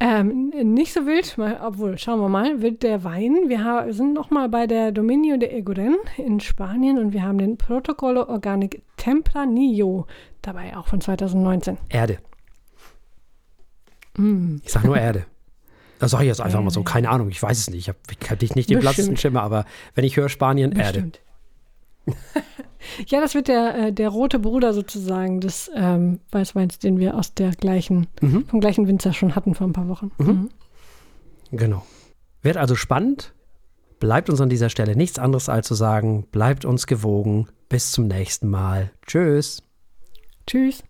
Ähm, nicht so wild, mal, obwohl, schauen wir mal, wird der Wein. Wir haben, sind nochmal bei der Dominio de Egoren in Spanien und wir haben den Protocolo Organic Tempranillo dabei, auch von 2019. Erde. Mm. Ich sage nur Erde. Das sage ich jetzt einfach mal so, keine Ahnung, ich weiß es nicht. Ich habe hab nicht den blassen Schimmer, aber wenn ich höre Spanien, Bestimmt. Erde. *laughs* Ja, das wird der, äh, der rote Bruder sozusagen des ähm, Weißweins, den wir aus der gleichen, mhm. vom gleichen Winzer schon hatten vor ein paar Wochen. Mhm. Mhm. Genau. Wird also spannend. Bleibt uns an dieser Stelle nichts anderes als zu sagen, bleibt uns gewogen. Bis zum nächsten Mal. Tschüss. Tschüss.